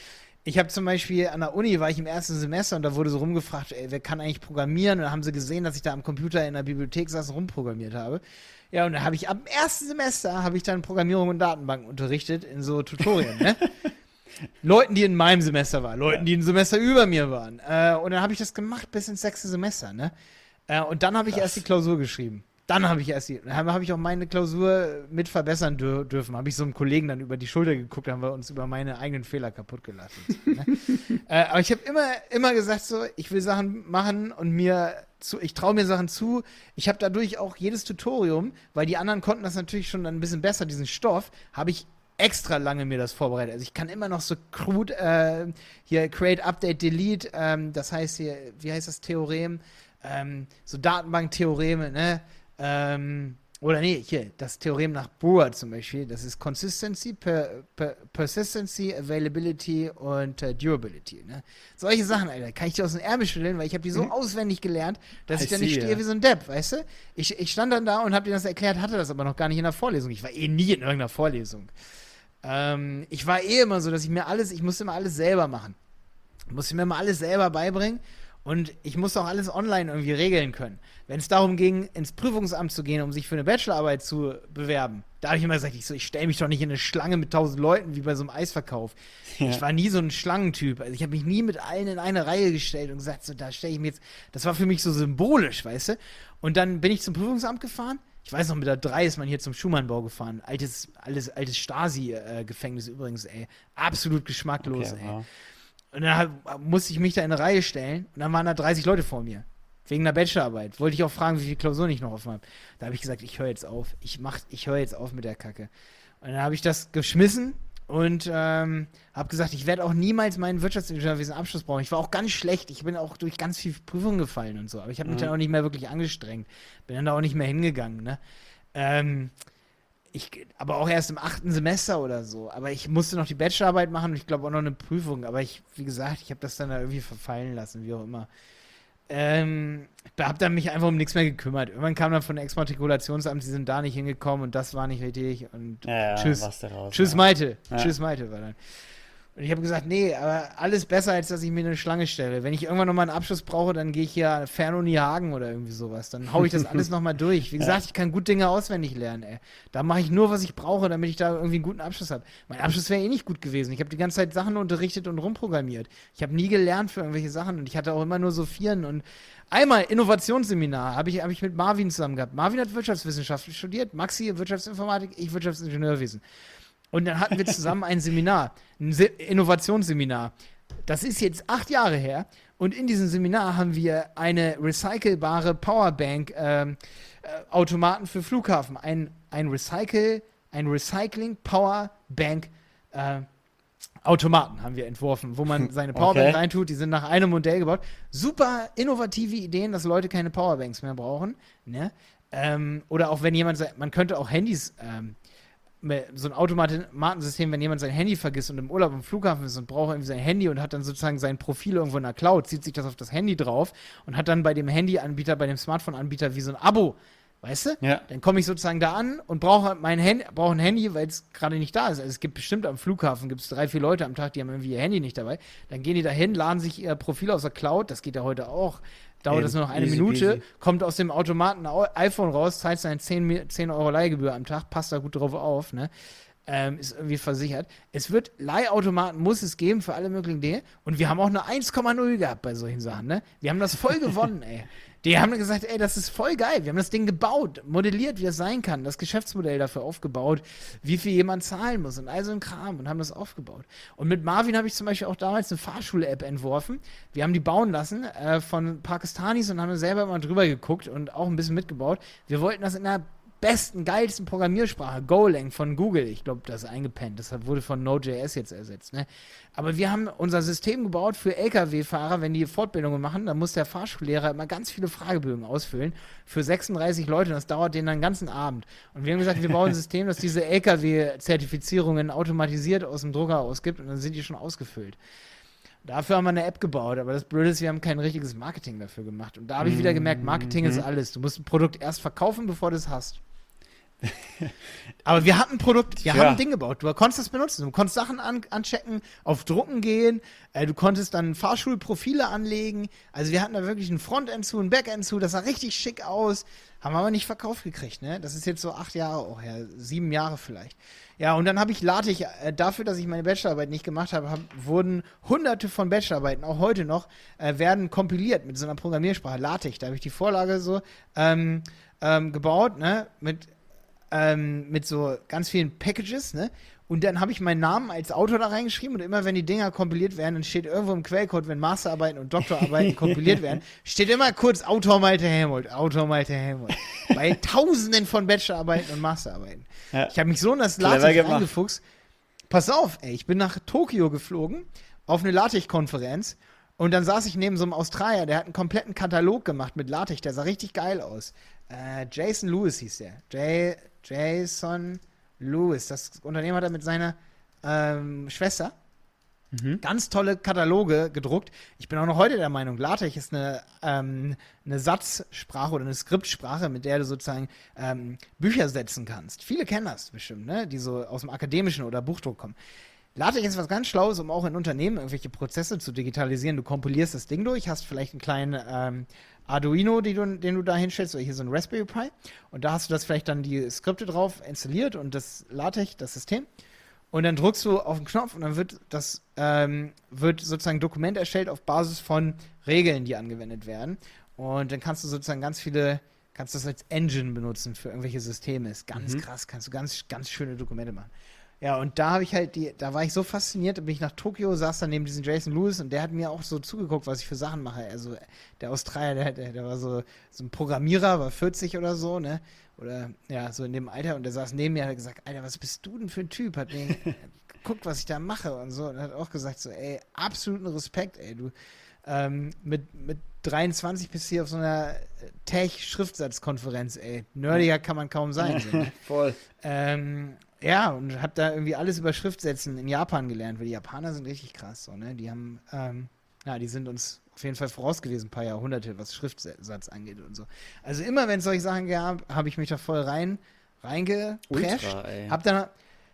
Ich habe zum Beispiel an der Uni war ich im ersten Semester und da wurde so rumgefragt, ey, wer kann eigentlich programmieren? Und dann haben sie gesehen, dass ich da am Computer in der Bibliothek saß und rumprogrammiert habe. Ja, und dann habe ich am ersten Semester habe ich dann Programmierung und Datenbanken unterrichtet in so Tutorien, ne? Leuten, die in meinem Semester waren, Leuten, die ein Semester über mir waren. Äh, und dann habe ich das gemacht bis ins sechste Semester, ne? Äh, und dann habe ich erst die Klausur geschrieben. Dann habe ich erst die, dann habe ich auch meine Klausur mit verbessern dür dürfen. Habe ich so einem Kollegen dann über die Schulter geguckt, haben wir uns über meine eigenen Fehler kaputt gelassen. ne? äh, aber ich habe immer, immer gesagt so, ich will Sachen machen und mir zu, ich traue mir Sachen zu. Ich habe dadurch auch jedes Tutorium, weil die anderen konnten das natürlich schon ein bisschen besser, diesen Stoff, habe ich extra lange mir das vorbereitet. Also ich kann immer noch so crude äh, hier create, update, delete, ähm, das heißt hier, wie heißt das Theorem? Ähm, so Datenbank-Theoreme, ne? Ähm, oder nee, hier, das Theorem nach Brewer zum Beispiel, das ist Consistency, per, per, Persistency, Availability und uh, Durability. Ne? Solche Sachen, Alter, kann ich dir aus dem Ärmel schütteln, weil ich habe die so mhm. auswendig gelernt, dass I ich dann nicht stehe wie so ein Depp, weißt du? Ich, ich stand dann da und habe dir das erklärt, hatte das aber noch gar nicht in der Vorlesung. Ich war eh nie in irgendeiner Vorlesung. Ähm, ich war eh immer so, dass ich mir alles, ich musste immer alles selber machen. Ich musste mir immer alles selber beibringen und ich musste auch alles online irgendwie regeln können. Wenn es darum ging, ins Prüfungsamt zu gehen, um sich für eine Bachelorarbeit zu bewerben, da habe ich immer gesagt, ich, so, ich stelle mich doch nicht in eine Schlange mit tausend Leuten wie bei so einem Eisverkauf. Ja. Ich war nie so ein Schlangentyp. Also ich habe mich nie mit allen in eine Reihe gestellt und gesagt, so da stelle ich mir jetzt, das war für mich so symbolisch, weißt du? Und dann bin ich zum Prüfungsamt gefahren ich weiß noch, mit der 3 ist man hier zum Schumannbau gefahren. Altes, alles, altes Stasi-Gefängnis übrigens, ey. Absolut geschmacklos, okay, ey. Ja. Und dann musste ich mich da in eine Reihe stellen und dann waren da 30 Leute vor mir. Wegen der Bachelorarbeit. Wollte ich auch fragen, wie viele Klausuren ich noch offen habe. Da habe ich gesagt, ich höre jetzt auf. Ich, ich höre jetzt auf mit der Kacke. Und dann habe ich das geschmissen und ähm, habe gesagt, ich werde auch niemals meinen Wirtschaftsingenieurwesen Abschluss brauchen. Ich war auch ganz schlecht. Ich bin auch durch ganz viele Prüfungen gefallen und so. Aber ich habe mich mhm. dann auch nicht mehr wirklich angestrengt. Bin dann da auch nicht mehr hingegangen. Ne? Ähm, ich, aber auch erst im achten Semester oder so. Aber ich musste noch die Bachelorarbeit machen und ich glaube auch noch eine Prüfung. Aber ich, wie gesagt, ich habe das dann da irgendwie verfallen lassen, wie auch immer. Ähm, hab dann mich einfach um nichts mehr gekümmert. Irgendwann kam dann von Exmatrikulationsamt, sie sind da nicht hingekommen und das war nicht richtig und ja, ja, tschüss. Raus, tschüss ja. Maite. Tschüss Maite war dann. Und ich habe gesagt, nee, aber alles besser, als dass ich mir eine Schlange stelle. Wenn ich irgendwann nochmal einen Abschluss brauche, dann gehe ich hier Fernuni Hagen oder irgendwie sowas. Dann haue ich das alles nochmal durch. Wie gesagt, ich kann gut Dinge auswendig lernen, ey. Da mache ich nur, was ich brauche, damit ich da irgendwie einen guten Abschluss habe. Mein Abschluss wäre eh nicht gut gewesen. Ich habe die ganze Zeit Sachen unterrichtet und rumprogrammiert. Ich habe nie gelernt für irgendwelche Sachen und ich hatte auch immer nur so Vieren und Einmal Innovationsseminar habe ich, hab ich mit Marvin zusammen gehabt. Marvin hat Wirtschaftswissenschaft studiert, Maxi Wirtschaftsinformatik, ich Wirtschaftsingenieurwesen. Und dann hatten wir zusammen ein Seminar, ein Innovationsseminar. Das ist jetzt acht Jahre her. Und in diesem Seminar haben wir eine recycelbare Powerbank-Automaten ähm, äh, für Flughafen. Ein, ein Recycle, ein Recycling Powerbank äh, Automaten haben wir entworfen, wo man seine Powerbank okay. reintut. Die sind nach einem Modell gebaut. Super innovative Ideen, dass Leute keine Powerbanks mehr brauchen. Ne? Ähm, oder auch wenn jemand, man könnte auch Handys ähm, so ein Automatensystem, wenn jemand sein Handy vergisst und im Urlaub im Flughafen ist und braucht irgendwie sein Handy und hat dann sozusagen sein Profil irgendwo in der Cloud, zieht sich das auf das Handy drauf und hat dann bei dem Handyanbieter, bei dem Smartphone-Anbieter wie so ein Abo. Weißt du? Ja. Dann komme ich sozusagen da an und brauche mein Handy, brauche ein Handy, weil es gerade nicht da ist. Also es gibt bestimmt am Flughafen gibt es drei, vier Leute am Tag, die haben irgendwie ihr Handy nicht dabei. Dann gehen die da hin, laden sich ihr Profil aus der Cloud, das geht ja heute auch dauert es nur noch eine easy, Minute, easy. kommt aus dem Automaten ein iPhone raus, zahlt seine 10, 10 Euro Leihgebühr am Tag, passt da gut drauf auf, ne? Ähm, ist irgendwie versichert. Es wird Leihautomaten, muss es geben für alle möglichen Dinge. Und wir haben auch eine 1,0 gehabt bei solchen Sachen, ne? Wir haben das voll gewonnen, ey. Die haben gesagt, ey, das ist voll geil. Wir haben das Ding gebaut, modelliert, wie es sein kann, das Geschäftsmodell dafür aufgebaut, wie viel jemand zahlen muss und all so ein Kram und haben das aufgebaut. Und mit Marvin habe ich zum Beispiel auch damals eine Fahrschule-App entworfen. Wir haben die bauen lassen äh, von Pakistanis und haben selber mal drüber geguckt und auch ein bisschen mitgebaut. Wir wollten das in einer besten, geilsten Programmiersprache, Golang von Google. Ich glaube, das ist eingepennt. Das wurde von Node.js jetzt ersetzt. Ne? Aber wir haben unser System gebaut für Lkw-Fahrer, wenn die Fortbildungen machen, dann muss der Fahrschullehrer immer ganz viele Fragebögen ausfüllen für 36 Leute. Das dauert denen einen ganzen Abend. Und wir haben gesagt, wir bauen ein System, das diese Lkw-Zertifizierungen automatisiert aus dem Drucker ausgibt und dann sind die schon ausgefüllt. Dafür haben wir eine App gebaut, aber das Blöde ist, wir haben kein richtiges Marketing dafür gemacht. Und da habe ich wieder gemerkt, Marketing mhm. ist alles. Du musst ein Produkt erst verkaufen, bevor du es hast. Aber wir hatten ein Produkt, wir ja. haben ein Ding gebaut. Du konntest es benutzen. Du konntest Sachen an, anchecken, auf Drucken gehen. Äh, du konntest dann Fahrschulprofile anlegen. Also wir hatten da wirklich ein Frontend zu, ein Backend zu. Das sah richtig schick aus. Haben wir aber nicht verkauft gekriegt. Ne? Das ist jetzt so acht Jahre auch her, sieben Jahre vielleicht. Ja, und dann habe ich LaTeX, äh, dafür, dass ich meine Bachelorarbeit nicht gemacht habe, hab, wurden hunderte von Bachelorarbeiten, auch heute noch, äh, werden kompiliert mit so einer Programmiersprache, LaTeX. Da habe ich die Vorlage so ähm, ähm, gebaut, ne? mit ähm, mit so ganz vielen Packages, ne? Und dann habe ich meinen Namen als Autor da reingeschrieben und immer wenn die Dinger kompiliert werden, dann steht irgendwo im Quellcode, wenn Masterarbeiten und Doktorarbeiten kompiliert werden, steht immer kurz Autor Malte Helmut, Autor Malte Helmut. Bei tausenden von Bachelorarbeiten und Masterarbeiten. Ja. Ich habe mich so in das LaTeX eingefuchst. Pass auf, ey, ich bin nach Tokio geflogen auf eine LaTeX-Konferenz und dann saß ich neben so einem Australier, der hat einen kompletten Katalog gemacht mit LaTeX, der sah richtig geil aus. Äh, Jason Lewis hieß der. Jay, Jason Lewis. Das Unternehmen hat er mit seiner ähm, Schwester mhm. ganz tolle Kataloge gedruckt. Ich bin auch noch heute der Meinung, LaTeX ist eine, ähm, eine Satzsprache oder eine Skriptsprache, mit der du sozusagen ähm, Bücher setzen kannst. Viele kennen das bestimmt, ne? die so aus dem akademischen oder Buchdruck kommen. LaTeX ist was ganz Schlaues, um auch in Unternehmen irgendwelche Prozesse zu digitalisieren. Du kompilierst das Ding durch, hast vielleicht einen kleinen ähm, Arduino, du, den du da hinstellst, oder hier so ein Raspberry Pi. Und da hast du das vielleicht dann die Skripte drauf installiert und das LaTeX, das System. Und dann drückst du auf den Knopf und dann wird das ähm, wird sozusagen Dokument erstellt auf Basis von Regeln, die angewendet werden. Und dann kannst du sozusagen ganz viele, kannst das als Engine benutzen für irgendwelche Systeme. Ist ganz mhm. krass, kannst du ganz, ganz schöne Dokumente machen. Ja, und da habe ich halt die, da war ich so fasziniert, bin ich nach Tokio, saß dann neben diesem Jason Lewis und der hat mir auch so zugeguckt, was ich für Sachen mache. Also der Australier, der, der, der war so, so ein Programmierer, war 40 oder so, ne? Oder ja, so in dem Alter und der saß neben mir und hat gesagt, Alter, was bist du denn für ein Typ? Hat mir geguckt, was ich da mache und so. Und hat auch gesagt, so, ey, absoluten Respekt, ey, du ähm, mit, mit 23 bist du hier auf so einer Tech-Schriftsatzkonferenz, ey. Nerdiger kann man kaum sein. So, ne? Voll. Ähm, ja, und hab da irgendwie alles über Schriftsätzen in Japan gelernt, weil die Japaner sind richtig krass, so, ne? Die haben, ähm, Ja, die sind uns auf jeden Fall voraus gewesen, ein paar Jahrhunderte, was Schriftsatz angeht und so. Also immer, wenn es solche Sachen gab, habe ich mich da voll rein reingeprescht. Hab dann,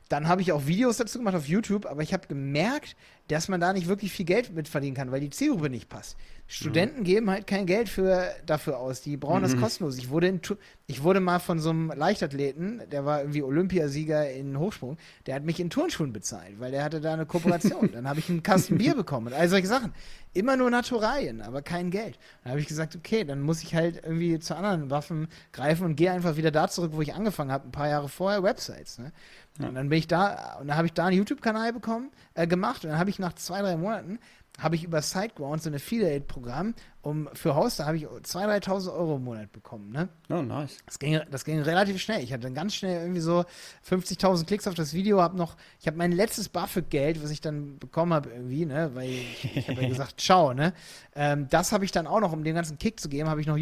dann habe ich auch Videos dazu gemacht auf YouTube, aber ich habe gemerkt, dass man da nicht wirklich viel Geld mit verdienen kann, weil die Zielgruppe nicht passt. Studenten mhm. geben halt kein Geld für, dafür aus. Die brauchen mhm. das kostenlos. Ich wurde, in, ich wurde mal von so einem Leichtathleten, der war irgendwie Olympiasieger in Hochsprung, der hat mich in Turnschuhen bezahlt, weil der hatte da eine Kooperation. dann habe ich einen Kasten Bier bekommen und all solche Sachen. Immer nur Naturalien, aber kein Geld. Dann habe ich gesagt, okay, dann muss ich halt irgendwie zu anderen Waffen greifen und gehe einfach wieder da zurück, wo ich angefangen habe, ein paar Jahre vorher, Websites. Ne? Ja. Und dann bin ich da, und dann habe ich da einen YouTube-Kanal bekommen, äh, gemacht und dann habe ich nach zwei, drei Monaten habe ich über SiteGround so ein Affiliate-Programm um, für Hoster, habe ich 2.000, 3.000 Euro im Monat bekommen. Ne? Oh, nice. Das ging, das ging relativ schnell. Ich hatte dann ganz schnell irgendwie so 50.000 Klicks auf das Video, habe noch, ich habe mein letztes BAföG-Geld, was ich dann bekommen habe irgendwie, ne, weil ich, ich habe ja gesagt, ciao, ne, ähm, das habe ich dann auch noch, um den ganzen Kick zu geben, habe ich noch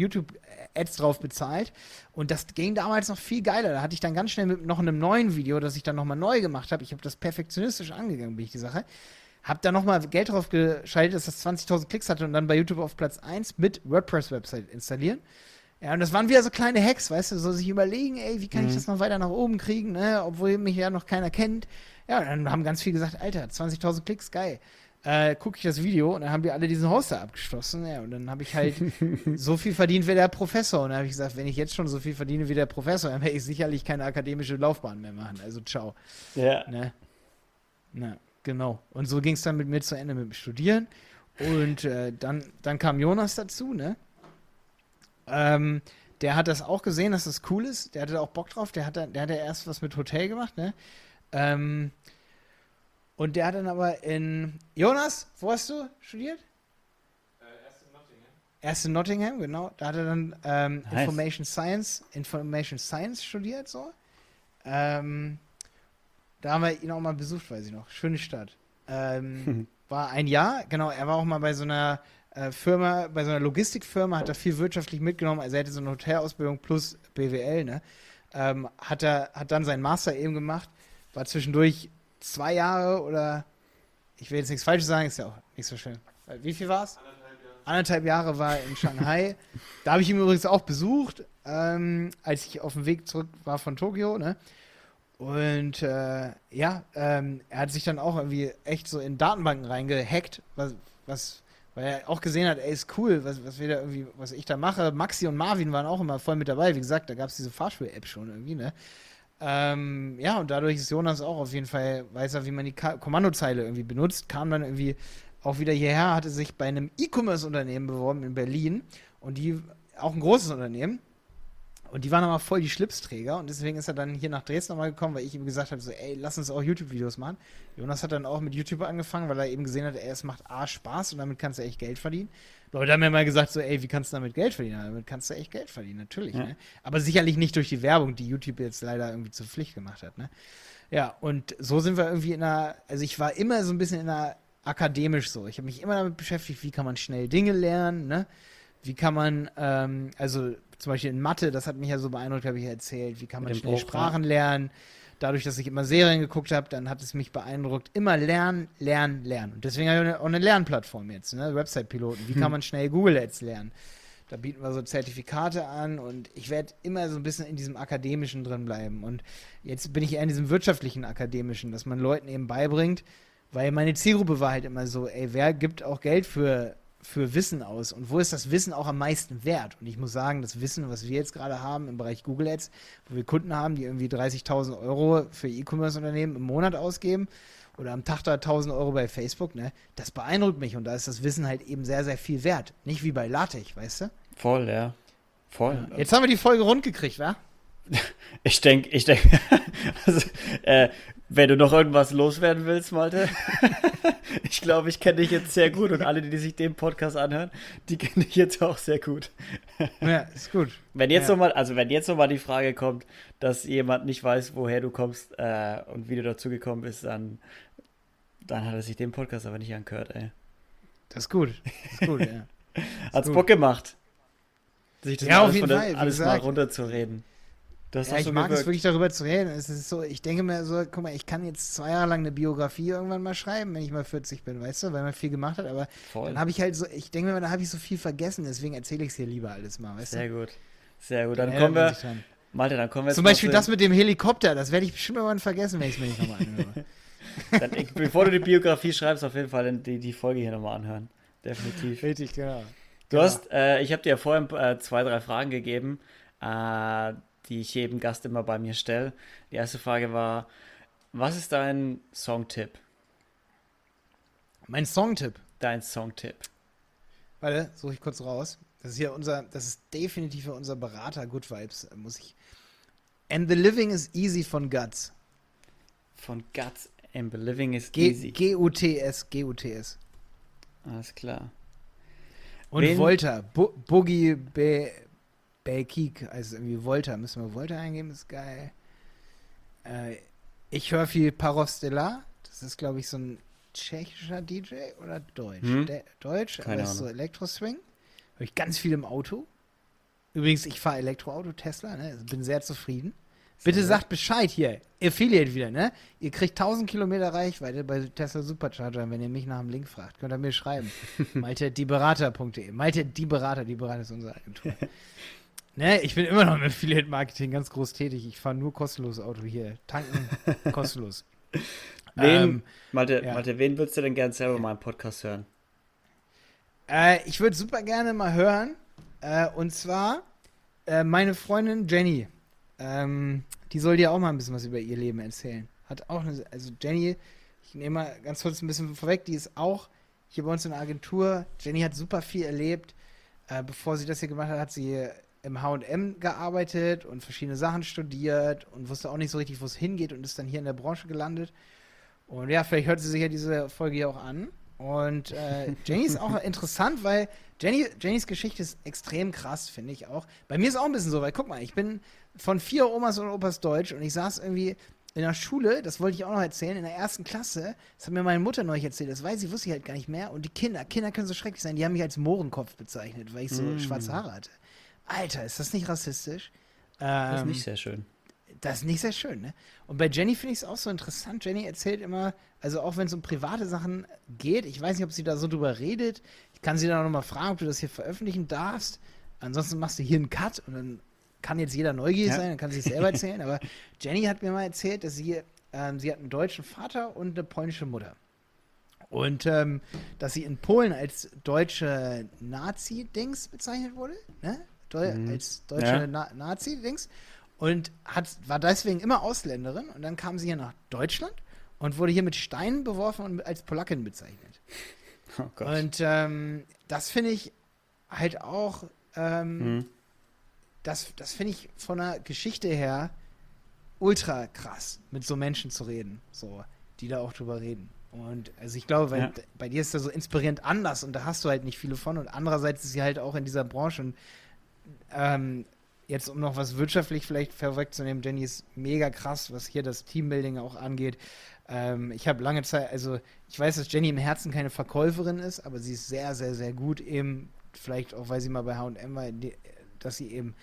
YouTube-Ads drauf bezahlt und das ging damals noch viel geiler. Da hatte ich dann ganz schnell mit noch einem neuen Video, das ich dann nochmal neu gemacht habe, ich habe das perfektionistisch angegangen, bin ich die Sache, hab da nochmal Geld drauf geschaltet, dass das 20.000 Klicks hatte und dann bei YouTube auf Platz 1 mit WordPress-Website installieren. Ja, und das waren wieder so kleine Hacks, weißt du, so sich überlegen, ey, wie kann mhm. ich das noch weiter nach oben kriegen, ne, obwohl mich ja noch keiner kennt. Ja, und dann haben ganz viele gesagt, Alter, 20.000 Klicks, geil. Äh, gucke ich das Video und dann haben wir alle diesen Hoster abgeschlossen. Ja, und dann habe ich halt so viel verdient wie der Professor. Und dann habe ich gesagt, wenn ich jetzt schon so viel verdiene wie der Professor, dann werde ich sicherlich keine akademische Laufbahn mehr machen. Also ciao. Ja. Ne? Na. Genau. Und so ging es dann mit mir zu Ende mit dem Studieren. Und äh, dann, dann kam Jonas dazu, ne? Ähm, der hat das auch gesehen, dass das cool ist. Der hatte auch Bock drauf. Der hat, der hat ja erst was mit Hotel gemacht, ne? Ähm, und der hat dann aber in. Jonas, wo hast du studiert? Äh, erst in Nottingham. Erst in Nottingham, genau. Da hat er dann ähm, nice. Information Science, Information Science studiert, so. Ähm, da haben wir ihn auch mal besucht, weiß ich noch. Schöne Stadt. Ähm, war ein Jahr, genau. Er war auch mal bei so einer äh, Firma, bei so einer Logistikfirma, hat er viel wirtschaftlich mitgenommen. Also er hatte so eine Hotelausbildung plus BWL, ne? Ähm, hat er, hat dann seinen Master eben gemacht, war zwischendurch zwei Jahre oder ich will jetzt nichts Falsches sagen, ist ja auch nicht so schön. Wie viel war es? Anderthalb Jahre war er in Shanghai. da habe ich ihn übrigens auch besucht, ähm, als ich auf dem Weg zurück war von Tokio, ne? Und äh, ja, ähm, er hat sich dann auch irgendwie echt so in Datenbanken reingehackt, was, was, weil er auch gesehen hat, ey, ist cool, was, was wir da irgendwie, was ich da mache. Maxi und Marvin waren auch immer voll mit dabei. Wie gesagt, da gab es diese Fahrschul-App schon irgendwie, ne? Ähm, ja, und dadurch ist Jonas auch auf jeden Fall, weiß er, wie man die Ka Kommandozeile irgendwie benutzt, kam dann irgendwie auch wieder hierher, hatte sich bei einem E-Commerce-Unternehmen beworben in Berlin und die, auch ein großes Unternehmen, und die waren aber voll die Schlipsträger und deswegen ist er dann hier nach Dresden nochmal gekommen, weil ich ihm gesagt habe, so, ey, lass uns auch YouTube-Videos machen. Jonas hat dann auch mit YouTube angefangen, weil er eben gesehen hat, ey, es macht A Spaß und damit kannst du echt Geld verdienen. Leute haben mir mal gesagt, so, ey, wie kannst du damit Geld verdienen? Damit kannst du echt Geld verdienen, natürlich. Ja. Ne? Aber sicherlich nicht durch die Werbung, die YouTube jetzt leider irgendwie zur Pflicht gemacht hat. Ne? Ja, und so sind wir irgendwie in einer, also ich war immer so ein bisschen in einer akademisch so. Ich habe mich immer damit beschäftigt, wie kann man schnell Dinge lernen, ne? Wie kann man, ähm, also zum Beispiel in Mathe, das hat mich ja so beeindruckt, habe ich ja erzählt, wie kann man schnell Buch, Sprachen lernen. Dadurch, dass ich immer Serien geguckt habe, dann hat es mich beeindruckt. Immer lernen, lernen, lernen. Und deswegen habe ich auch eine Lernplattform jetzt, ne? Website-Piloten. Wie hm. kann man schnell Google Ads lernen? Da bieten wir so Zertifikate an und ich werde immer so ein bisschen in diesem Akademischen drin bleiben. Und jetzt bin ich eher in diesem wirtschaftlichen Akademischen, dass man Leuten eben beibringt, weil meine Zielgruppe war halt immer so, ey, wer gibt auch Geld für für Wissen aus und wo ist das Wissen auch am meisten wert? Und ich muss sagen, das Wissen, was wir jetzt gerade haben im Bereich Google Ads, wo wir Kunden haben, die irgendwie 30.000 Euro für E-Commerce-Unternehmen im Monat ausgeben oder am Tag da 1.000 Euro bei Facebook, ne, das beeindruckt mich und da ist das Wissen halt eben sehr, sehr viel wert. Nicht wie bei LaTeX, weißt du? Voll, ja. Voll. Ja. Jetzt haben wir die Folge rund gekriegt, wa? Ich denke, ich denke, also, äh, wenn du noch irgendwas loswerden willst, Malte, ich glaube, ich kenne dich jetzt sehr gut und alle, die sich den Podcast anhören, die kenne ich jetzt auch sehr gut. Ja, ist gut. Wenn jetzt ja. nochmal, also wenn jetzt nochmal die Frage kommt, dass jemand nicht weiß, woher du kommst äh, und wie du dazu gekommen bist, dann, dann hat er sich den Podcast aber nicht angehört, ey. Das ist gut. Das ist gut, ja. Hat's gut. Bock gemacht. Sich das ja, alles, auf jeden Fall, alles mal runterzureden. Das ja, ich so mag gewirkt. es wirklich darüber zu reden. Es ist so, ich denke mir so, guck mal, ich kann jetzt zwei Jahre lang eine Biografie irgendwann mal schreiben, wenn ich mal 40 bin, weißt du, weil man viel gemacht hat, aber Voll. dann habe ich halt so, ich denke mir, da habe ich so viel vergessen, deswegen erzähle ich es hier lieber alles mal, weißt Sehr du? Sehr gut. Sehr gut. Dann ja, kommen wir. Malte, dann kommen wir Zum Beispiel das mit dem Helikopter, das werde ich bestimmt irgendwann vergessen, wenn ich es mir nicht nochmal anhöre. dann, bevor du die Biografie schreibst, auf jeden Fall die, die Folge hier nochmal anhören. Definitiv. Richtig, genau. Du ja. hast, äh, ich habe dir ja vorhin äh, zwei, drei Fragen gegeben, äh, die ich jedem Gast immer bei mir stelle. Die erste Frage war, was ist dein Songtipp? Mein Songtipp? Dein Songtipp. Warte, suche ich kurz raus. Das ist hier unser, das ist definitiv unser Berater Good Vibes, muss ich. And the Living is Easy von Guts. Von Guts. And the Living is G Easy. G-U-T-S, G-U-T-S. Alles klar. Und Wen? Volta, Bo Boogie Be Bekik, also irgendwie Volta, müssen wir Volta eingeben, ist geil. Äh, ich höre viel Parostella, das ist glaube ich so ein tschechischer DJ oder Deutsch? Hm? De Deutsch, Keine aber das ist so Elektro-Swing. Höre ich ganz viel im Auto. Übrigens, ich fahre Elektroauto, Tesla, ne? bin sehr zufrieden. Bitte sagt Bescheid hier. Affiliate wieder, ne? Ihr kriegt 1000 Kilometer Reichweite bei Tesla Supercharger, wenn ihr mich nach dem Link fragt. Könnt ihr mir schreiben. Malte dieberater.de. Malte die Berater, die Berater ist unsere Agentur. ne, ich bin immer noch im Affiliate Marketing ganz groß tätig. Ich fahre nur kostenlos Auto hier. Tanken kostenlos. Wen, ähm, Malte, ja. Malte, wen würdest du denn gerne selber mal im Podcast hören? Äh, ich würde super gerne mal hören. Äh, und zwar äh, meine Freundin Jenny. Ähm, die soll dir auch mal ein bisschen was über ihr Leben erzählen. Hat auch eine, also Jenny, ich nehme mal ganz kurz ein bisschen vorweg, die ist auch hier bei uns in der Agentur. Jenny hat super viel erlebt. Äh, bevor sie das hier gemacht hat, hat sie im HM gearbeitet und verschiedene Sachen studiert und wusste auch nicht so richtig, wo es hingeht und ist dann hier in der Branche gelandet. Und ja, vielleicht hört sie sich ja diese Folge hier auch an. Und äh, Jenny ist auch interessant, weil Jenny, Jennys Geschichte ist extrem krass, finde ich auch. Bei mir ist auch ein bisschen so, weil guck mal, ich bin von vier Omas und Opas Deutsch und ich saß irgendwie in der Schule, das wollte ich auch noch erzählen, in der ersten Klasse, das hat mir meine Mutter neulich erzählt, das weiß ich, wusste ich halt gar nicht mehr. Und die Kinder, Kinder können so schrecklich sein, die haben mich als Mohrenkopf bezeichnet, weil ich so mm. schwarze Haare hatte. Alter, ist das nicht rassistisch? Ähm, das ist nicht sehr schön. Das ist nicht sehr schön, ne? Und bei Jenny finde ich es auch so interessant. Jenny erzählt immer, also auch wenn es um private Sachen geht, ich weiß nicht, ob sie da so drüber redet. Ich kann sie dann auch nochmal fragen, ob du das hier veröffentlichen darfst. Ansonsten machst du hier einen Cut und dann kann jetzt jeder neugierig ja. sein, dann kann sie es selber erzählen. Aber Jenny hat mir mal erzählt, dass sie, ähm, sie hat einen deutschen Vater und eine polnische Mutter. Und ähm, dass sie in Polen als deutsche Nazi-Dings bezeichnet wurde, ne? Deu mhm. Als deutsche ja. Na Nazi-Dings. Und hat, war deswegen immer Ausländerin. Und dann kam sie hier nach Deutschland und wurde hier mit Steinen beworfen und als Polackin bezeichnet. Oh. Und ähm, das finde ich halt auch ähm, mhm das, das finde ich von der Geschichte her ultra krass, mit so Menschen zu reden, so, die da auch drüber reden. Und also ich glaube, weil ja. bei dir ist das so inspirierend anders und da hast du halt nicht viele von. Und andererseits ist sie halt auch in dieser Branche und ähm, jetzt um noch was wirtschaftlich vielleicht vorwegzunehmen, Jenny ist mega krass, was hier das Teambuilding auch angeht. Ähm, ich habe lange Zeit, also ich weiß, dass Jenny im Herzen keine Verkäuferin ist, aber sie ist sehr, sehr, sehr gut eben, vielleicht auch, weil sie mal bei H&M war, dass sie eben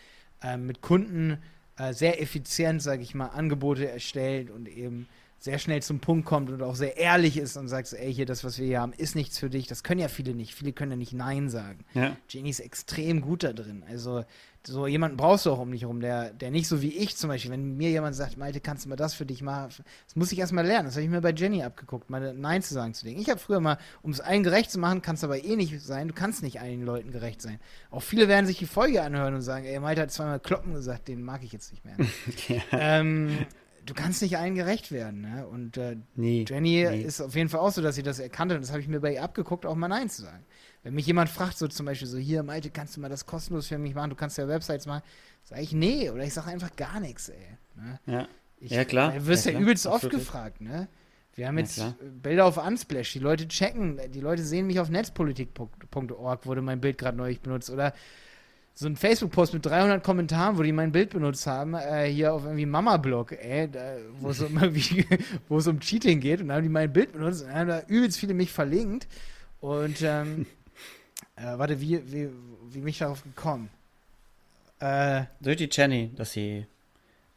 äh, mit Kunden äh, sehr effizient, sage ich mal, Angebote erstellt und eben sehr schnell zum Punkt kommt und auch sehr ehrlich ist und sagt, ey, hier, das, was wir hier haben, ist nichts für dich. Das können ja viele nicht. Viele können ja nicht Nein sagen. Ja. Jenny ist extrem gut da drin. Also so jemanden brauchst du auch um dich herum, der, der nicht so wie ich zum Beispiel, wenn mir jemand sagt, Malte, kannst du mal das für dich machen? Das muss ich erstmal lernen. Das habe ich mir bei Jenny abgeguckt, mal Nein zu sagen zu denen. Ich habe früher mal, um es allen gerecht zu machen, kannst aber eh nicht sein. Du kannst nicht allen Leuten gerecht sein. Auch viele werden sich die Folge anhören und sagen, ey, Malte hat zweimal Kloppen gesagt, den mag ich jetzt nicht mehr. ja. ähm, du kannst nicht allen gerecht werden. Ne? Und äh, nee, Jenny nee. ist auf jeden Fall auch so, dass sie das erkannt hat. Und das habe ich mir bei ihr abgeguckt, auch mal Nein zu sagen. Wenn mich jemand fragt, so zum Beispiel so, hier, Malte, kannst du mal das kostenlos für mich machen? Du kannst ja Websites machen. Sage ich, nee. Oder ich sage einfach gar nichts, ey. Ne? Ja. Ich, ja, klar. Du wirst ja, ja übelst oft gefragt, ne? Wir haben jetzt ja, Bilder auf Unsplash. Die Leute checken, die Leute sehen mich auf netzpolitik.org, wurde mein Bild gerade neulich benutzt. Oder so ein Facebook-Post mit 300 Kommentaren, wo die mein Bild benutzt haben, äh, hier auf irgendwie Mama-Blog, ey, wo es um, um Cheating geht und dann haben die mein Bild benutzt und haben da übelst viele mich verlinkt und ähm, äh, warte, wie, wie, wie bin ich darauf gekommen? Äh, Durch die Jenny, dass sie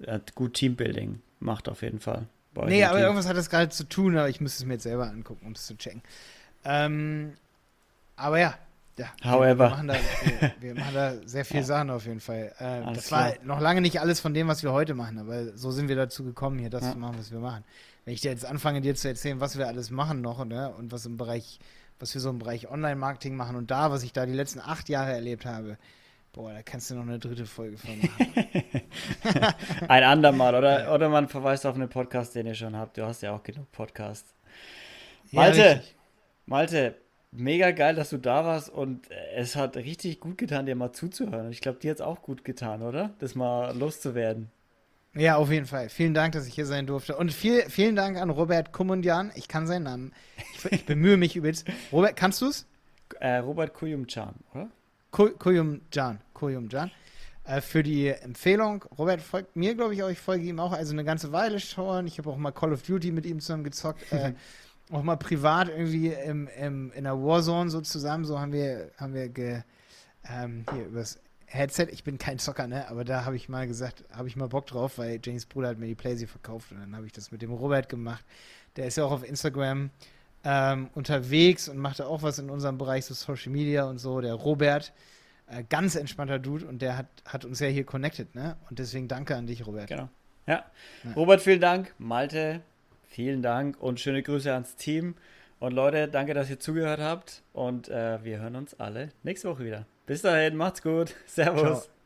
hat gut Teambuilding macht auf jeden Fall. Nee, aber Team. irgendwas hat das gerade zu tun, aber ich müsste es mir jetzt selber angucken, um es zu checken. Ähm, aber ja, ja, However. Wir machen, da, wir, wir machen da sehr viel ja. Sachen auf jeden Fall. Äh, das war noch lange nicht alles von dem, was wir heute machen, aber so sind wir dazu gekommen, hier das ja. zu machen, was wir machen. Wenn ich dir jetzt anfange, dir zu erzählen, was wir alles machen noch ne, und was im Bereich, was wir so im Bereich Online-Marketing machen und da, was ich da die letzten acht Jahre erlebt habe, boah, da kannst du noch eine dritte Folge von machen. Ein andermal, oder, oder man verweist auf einen Podcast, den ihr schon habt. Du hast ja auch genug Podcasts. Malte, Malte, mega geil, dass du da warst und es hat richtig gut getan, dir mal zuzuhören. Ich glaube, dir hat es auch gut getan, oder? Das mal loszuwerden. Ja, auf jeden Fall. Vielen Dank, dass ich hier sein durfte. Und viel, vielen Dank an Robert Kumundian. Ich kann seinen Namen. Ich, ich bemühe mich übrigens. Robert, kannst du es? Äh, Robert Kuyumcan, oder? Kuyumjan. Kuyumjan. Äh, für die Empfehlung. Robert folgt mir, glaube ich, auch. Ich folge ihm auch also eine ganze Weile schon. Ich habe auch mal Call of Duty mit ihm zusammen gezockt. Äh, auch mal privat irgendwie im, im, in der Warzone so zusammen, so haben wir, haben wir ge, ähm, hier übers Headset, ich bin kein Zocker, ne, aber da habe ich mal gesagt, habe ich mal Bock drauf, weil James Bruder hat mir die Playsee verkauft und dann habe ich das mit dem Robert gemacht. Der ist ja auch auf Instagram ähm, unterwegs und macht auch was in unserem Bereich, so Social Media und so. Der Robert, äh, ganz entspannter Dude und der hat, hat uns ja hier connected, ne? Und deswegen danke an dich, Robert. Genau. Ja. ja. Robert, vielen Dank. Malte, Vielen Dank und schöne Grüße ans Team. Und Leute, danke, dass ihr zugehört habt. Und äh, wir hören uns alle nächste Woche wieder. Bis dahin, macht's gut. Servus. Ciao.